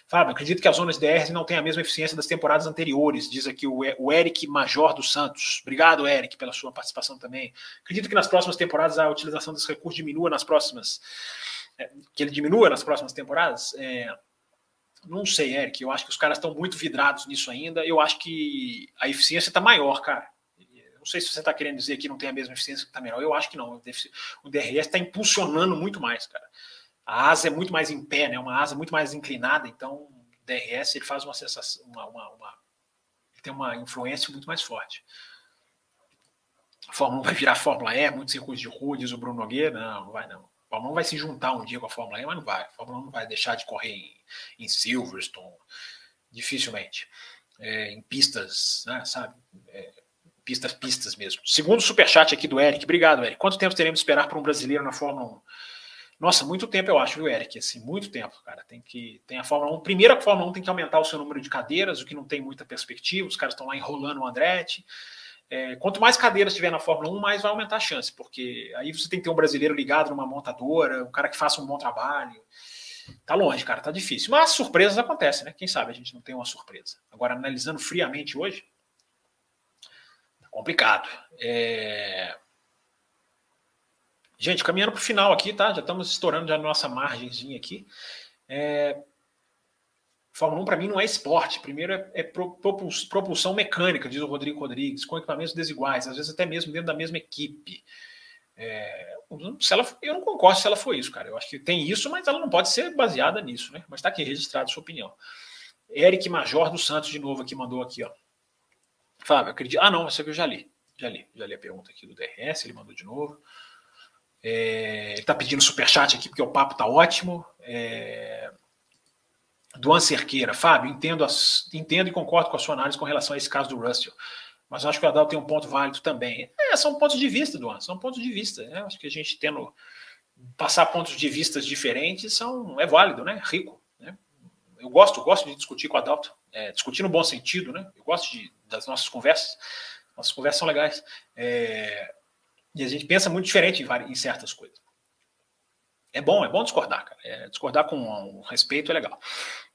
Fábio, acredito que as zonas DR não têm a mesma eficiência das temporadas anteriores, diz aqui o Eric Major dos Santos. Obrigado, Eric, pela sua participação também. Acredito que nas próximas temporadas a utilização desse recurso diminua nas próximas. É, que ele diminua nas próximas temporadas. É, não sei, Eric. Eu acho que os caras estão muito vidrados nisso ainda. Eu acho que a eficiência está maior, cara. Sei se você está querendo dizer que não tem a mesma eficiência que está melhor. Eu acho que não. O DRS está impulsionando muito mais, cara. A asa é muito mais em pé, né? Uma asa muito mais inclinada. Então, o DRS ele faz uma sensação, uma, uma, uma tem uma influência muito mais forte. A Fórmula 1 vai virar Fórmula E, muitos circuitos de rua, diz o Bruno Nogueira. Não, não vai não. A Fórmula 1 vai se juntar um dia com a Fórmula E, mas não vai. A Fórmula 1 não vai deixar de correr em, em Silverstone, dificilmente. É, em pistas, né, sabe? É, pistas, pistas mesmo. Segundo superchat aqui do Eric. Obrigado, Eric. Quanto tempo teremos que esperar para um brasileiro na Fórmula 1? Nossa, muito tempo eu acho, viu, Eric? Assim, muito tempo, cara. Tem que. Tem a Fórmula 1. Primeiro, a Fórmula 1 tem que aumentar o seu número de cadeiras, o que não tem muita perspectiva. Os caras estão lá enrolando o Andretti. É, quanto mais cadeiras tiver na Fórmula 1, mais vai aumentar a chance, porque aí você tem que ter um brasileiro ligado numa montadora, um cara que faça um bom trabalho. Tá longe, cara, tá difícil. Mas surpresas acontecem, né? Quem sabe a gente não tem uma surpresa. Agora, analisando friamente hoje, complicado. É... Gente, caminhando para o final aqui, tá? Já estamos estourando já a nossa margenzinha aqui. É... Fórmula 1 para mim não é esporte. Primeiro é, é propulsão mecânica, diz o Rodrigo Rodrigues, com equipamentos desiguais, às vezes até mesmo dentro da mesma equipe. É, se ela, eu não concordo se ela foi isso, cara. Eu acho que tem isso, mas ela não pode ser baseada nisso, né? Mas está aqui registrado sua opinião. Eric Major dos Santos, de novo, aqui mandou aqui, ó. Fábio, acredito. Ah, não, essa aqui eu já li. Já li. Já li a pergunta aqui do DRS, ele mandou de novo. É, ele está pedindo superchat aqui porque o papo está ótimo. É, Duan Cerqueira, Fábio, entendo, as, entendo e concordo com a sua análise com relação a esse caso do Russell, mas acho que o Adal tem um ponto válido também. É, são pontos de vista, Duan, são pontos de vista. Né? Acho que a gente tendo passar pontos de vistas diferentes são, é válido, né? Rico. Né? Eu gosto, gosto de discutir com o Adalto, é, discutir no bom sentido, né? Eu gosto de, das nossas conversas. Nossas conversas são legais. É, e a gente pensa muito diferente em, em certas coisas. É bom, é bom discordar, cara. É, discordar com um respeito é legal.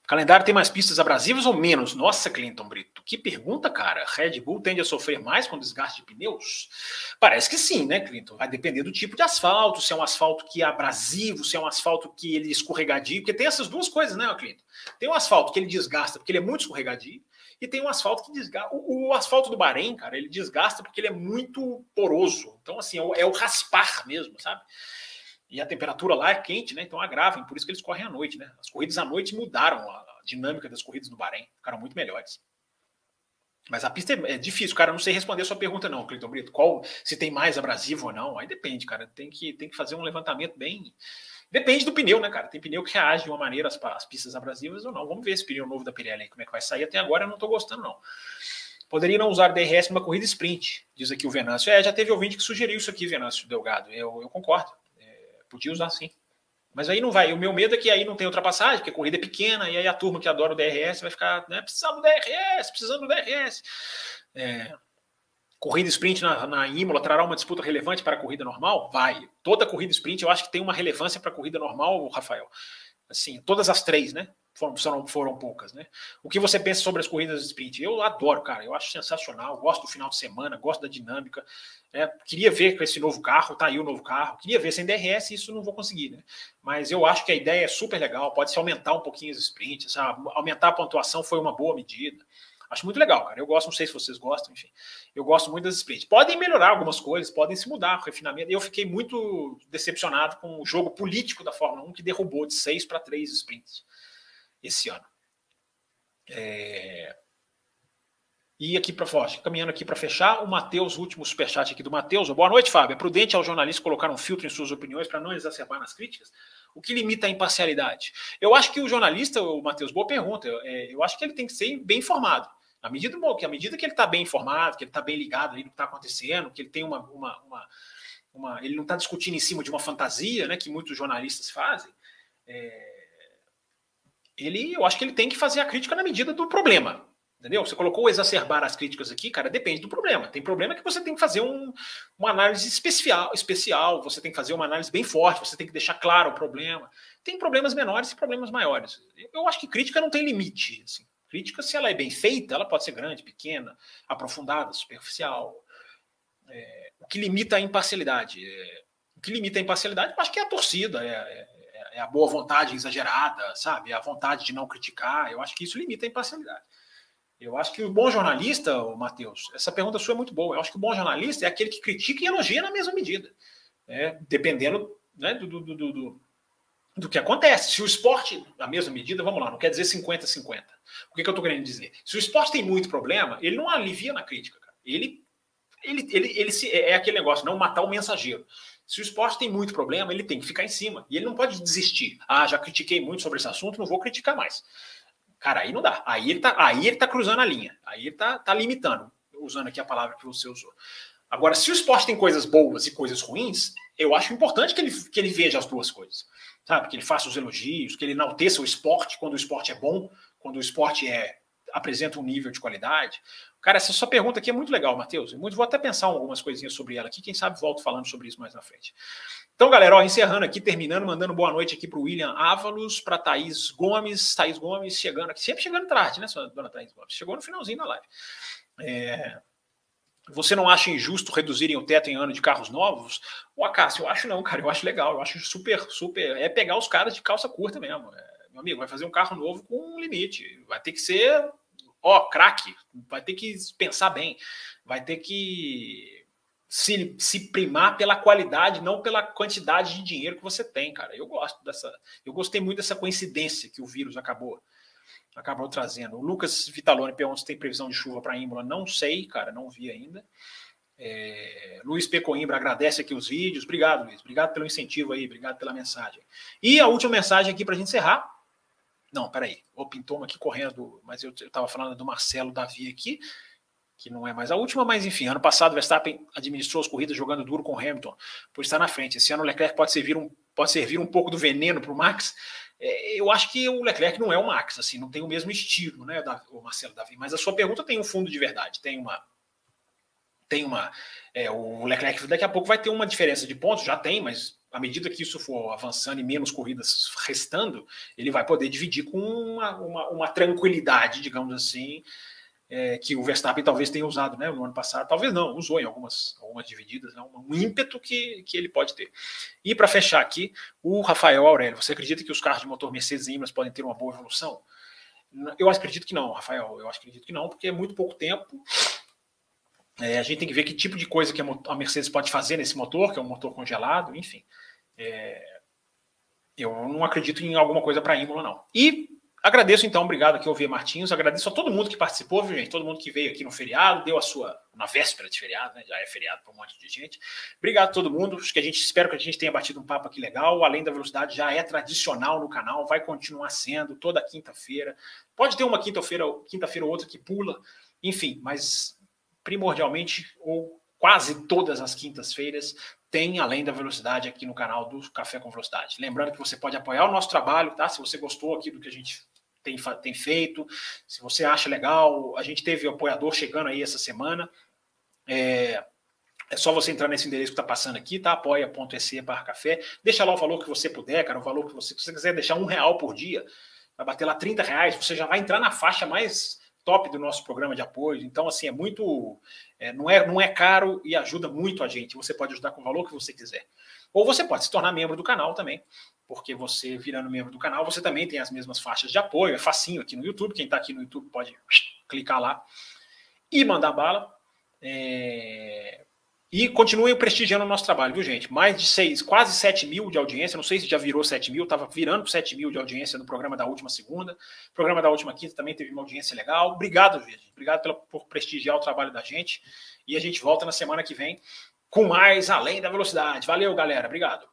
O calendário tem mais pistas abrasivas ou menos? Nossa, Clinton Brito, que pergunta, cara. Red Bull tende a sofrer mais com desgaste de pneus? Parece que sim, né, Clinton? Vai depender do tipo de asfalto, se é um asfalto que é abrasivo, se é um asfalto que ele é escorregadio, porque tem essas duas coisas, né, Clinton? Tem um asfalto que ele desgasta porque ele é muito escorregadio, e tem um asfalto que desgasta. O, o, asfalto do Bahrein, cara, ele desgasta porque ele é muito poroso. Então, assim, é o, é o raspar mesmo, sabe? E a temperatura lá é quente, né? Então agravem, por isso que eles correm à noite, né? As corridas à noite mudaram a dinâmica das corridas no Bahrein, ficaram muito melhores. Mas a pista é, é difícil, cara. Eu não sei responder a sua pergunta, não, Cleiton Brito. Qual se tem mais abrasivo ou não? Aí depende, cara. Tem que, tem que fazer um levantamento bem. Depende do pneu, né, cara? Tem pneu que reage de uma maneira às, às pistas abrasivas ou não. Vamos ver esse pneu novo da Pirelli aí, como é que vai sair. Até agora eu não tô gostando, não. Poderia não usar DRS numa corrida sprint, diz aqui o Venâncio. É, já teve ouvinte que sugeriu isso aqui, Venâncio Delgado. Eu, eu concordo. Podia usar sim. Mas aí não vai. O meu medo é que aí não tem ultrapassagem, porque a corrida é pequena, e aí a turma que adora o DRS vai ficar, né, precisando do DRS, precisando do DRS. É, corrida sprint na, na Imola trará uma disputa relevante para a corrida normal? Vai. Toda corrida sprint eu acho que tem uma relevância para a corrida normal, Rafael. Assim, todas as três, né? foram, foram poucas, né? O que você pensa sobre as corridas sprint? Eu adoro, cara, eu acho sensacional, gosto do final de semana, gosto da dinâmica. Né? Queria ver com esse novo carro, tá aí o novo carro, queria ver sem DRS, isso não vou conseguir, né? Mas eu acho que a ideia é super legal, pode se aumentar um pouquinho as sprints, aumentar a pontuação foi uma boa medida. Acho muito legal, cara. Eu gosto, não sei se vocês gostam, enfim. Eu gosto muito das sprints. Podem melhorar algumas coisas, podem se mudar, refinamento. Eu fiquei muito decepcionado com o jogo político da Fórmula 1, que derrubou de seis para três sprints esse ano. É... E aqui para fora, caminhando aqui para fechar, o Matheus, último superchat aqui do Matheus. Boa noite, Fábio. É prudente ao jornalista colocar um filtro em suas opiniões para não exacerbar nas críticas? O que limita a imparcialidade? Eu acho que o jornalista, o Matheus, boa pergunta. É, eu acho que ele tem que ser bem informado. À medida, que, à medida que ele está bem informado, que ele está bem ligado aí no que está acontecendo, que ele tem uma, uma, uma, uma ele não está discutindo em cima de uma fantasia, né, que muitos jornalistas fazem. É, ele, eu acho que ele tem que fazer a crítica na medida do problema. Entendeu? Você colocou exacerbar as críticas aqui, cara, depende do problema. Tem problema que você tem que fazer um, uma análise especial, especial, você tem que fazer uma análise bem forte, você tem que deixar claro o problema. Tem problemas menores e problemas maiores. Eu acho que crítica não tem limite. Assim. Crítica, se ela é bem feita, ela pode ser grande, pequena, aprofundada, superficial. É, o que limita a imparcialidade? É, o que limita a imparcialidade, eu acho que é a torcida, é, é é a boa vontade exagerada, sabe? É a vontade de não criticar. Eu acho que isso limita a imparcialidade. Eu acho que o bom jornalista, Matheus, essa pergunta sua é muito boa. Eu acho que o bom jornalista é aquele que critica e elogia na mesma medida, né? dependendo né, do, do, do, do, do que acontece. Se o esporte, na mesma medida, vamos lá, não quer dizer 50-50. O que, que eu estou querendo dizer? Se o esporte tem muito problema, ele não alivia na crítica. Cara. Ele, ele, ele, ele se, é aquele negócio, não matar o mensageiro. Se o esporte tem muito problema, ele tem que ficar em cima. E ele não pode desistir. Ah, já critiquei muito sobre esse assunto, não vou criticar mais. Cara, aí não dá. Aí ele tá, aí ele tá cruzando a linha. Aí ele tá, tá limitando, usando aqui a palavra que você usou. Agora, se o esporte tem coisas boas e coisas ruins, eu acho importante que ele, que ele veja as duas coisas. Sabe? Que ele faça os elogios, que ele enalteça o esporte quando o esporte é bom, quando o esporte é apresenta um nível de qualidade. Cara, essa sua pergunta aqui é muito legal, Matheus. Muito, vou até pensar algumas coisinhas sobre ela aqui. Quem sabe volto falando sobre isso mais na frente. Então, galera, ó, encerrando aqui, terminando, mandando boa noite aqui para o William Ávalos, para Thaís Gomes. Thaís Gomes chegando aqui, sempre chegando tarde, né, dona Thaís Gomes? Chegou no finalzinho da live. É... Você não acha injusto reduzirem o teto em ano de carros novos? O Acácio, eu acho não, cara. Eu acho legal. Eu acho super, super. É pegar os caras de calça curta mesmo. É, meu amigo, vai fazer um carro novo com um limite. Vai ter que ser ó, craque, vai ter que pensar bem, vai ter que se, se primar pela qualidade, não pela quantidade de dinheiro que você tem, cara. Eu gosto dessa, eu gostei muito dessa coincidência que o vírus acabou acabou trazendo. O Lucas Vitalone pergunta se tem previsão de chuva para Imola. Não sei, cara, não vi ainda. É, Luiz P. Coimbra agradece aqui os vídeos. Obrigado, Luiz. Obrigado pelo incentivo aí, obrigado pela mensagem. E a última mensagem aqui para a gente encerrar. Não, peraí. O Pintoma aqui correndo, mas eu estava falando do Marcelo Davi aqui, que não é mais a última, mas enfim, ano passado Verstappen administrou as corridas jogando duro com Hamilton, por estar na frente. Esse ano o Leclerc pode servir um, pode servir um pouco do veneno para o Max. É, eu acho que o Leclerc não é o Max, assim, não tem o mesmo estilo, né, o Marcelo Davi. Mas a sua pergunta tem um fundo de verdade, tem uma. Tem uma. É, o Leclerc daqui a pouco vai ter uma diferença de pontos, já tem, mas à medida que isso for avançando e menos corridas restando, ele vai poder dividir com uma, uma, uma tranquilidade, digamos assim, é, que o Verstappen talvez tenha usado né, no ano passado. Talvez não, usou em algumas, algumas divididas, né, um ímpeto que, que ele pode ter. E para fechar aqui, o Rafael Aurélio, você acredita que os carros de motor Mercedes e Imas podem ter uma boa evolução? Eu acredito que não, Rafael, eu acredito que não, porque é muito pouco tempo. É, a gente tem que ver que tipo de coisa que a Mercedes pode fazer nesse motor, que é um motor congelado, enfim. É, eu não acredito em alguma coisa para Imola, não. E agradeço, então, obrigado aqui ao V Martins, agradeço a todo mundo que participou, viu, gente? Todo mundo que veio aqui no feriado, deu a sua, na véspera de feriado, né? Já é feriado para um monte de gente. Obrigado a todo mundo, acho que a gente espero que a gente tenha batido um papo aqui legal. Além da velocidade, já é tradicional no canal, vai continuar sendo toda quinta-feira. Pode ter uma quinta-feira, quinta-feira ou outra que pula, enfim, mas primordialmente ou quase todas as quintas-feiras tem Além da Velocidade aqui no canal do Café com Velocidade. Lembrando que você pode apoiar o nosso trabalho, tá? Se você gostou aqui do que a gente tem, tem feito, se você acha legal, a gente teve o apoiador chegando aí essa semana. É, é só você entrar nesse endereço que está passando aqui, tá? apoia.se barra café. Deixa lá o valor que você puder, cara, o valor que você, se você quiser deixar um real por dia, vai bater lá 30 reais, você já vai entrar na faixa mais top do nosso programa de apoio. Então, assim, é muito. É, não, é, não é caro e ajuda muito a gente. Você pode ajudar com o valor que você quiser. Ou você pode se tornar membro do canal também, porque você, virando membro do canal, você também tem as mesmas faixas de apoio. É facinho aqui no YouTube. Quem está aqui no YouTube pode clicar lá e mandar bala. É... E continuem prestigiando o nosso trabalho, viu, gente? Mais de seis, quase 7 mil de audiência. Não sei se já virou 7 mil, estava virando 7 mil de audiência no programa da última segunda. O programa da última quinta também teve uma audiência legal. Obrigado, gente. Obrigado pela, por prestigiar o trabalho da gente. E a gente volta na semana que vem com mais Além da Velocidade. Valeu, galera. Obrigado.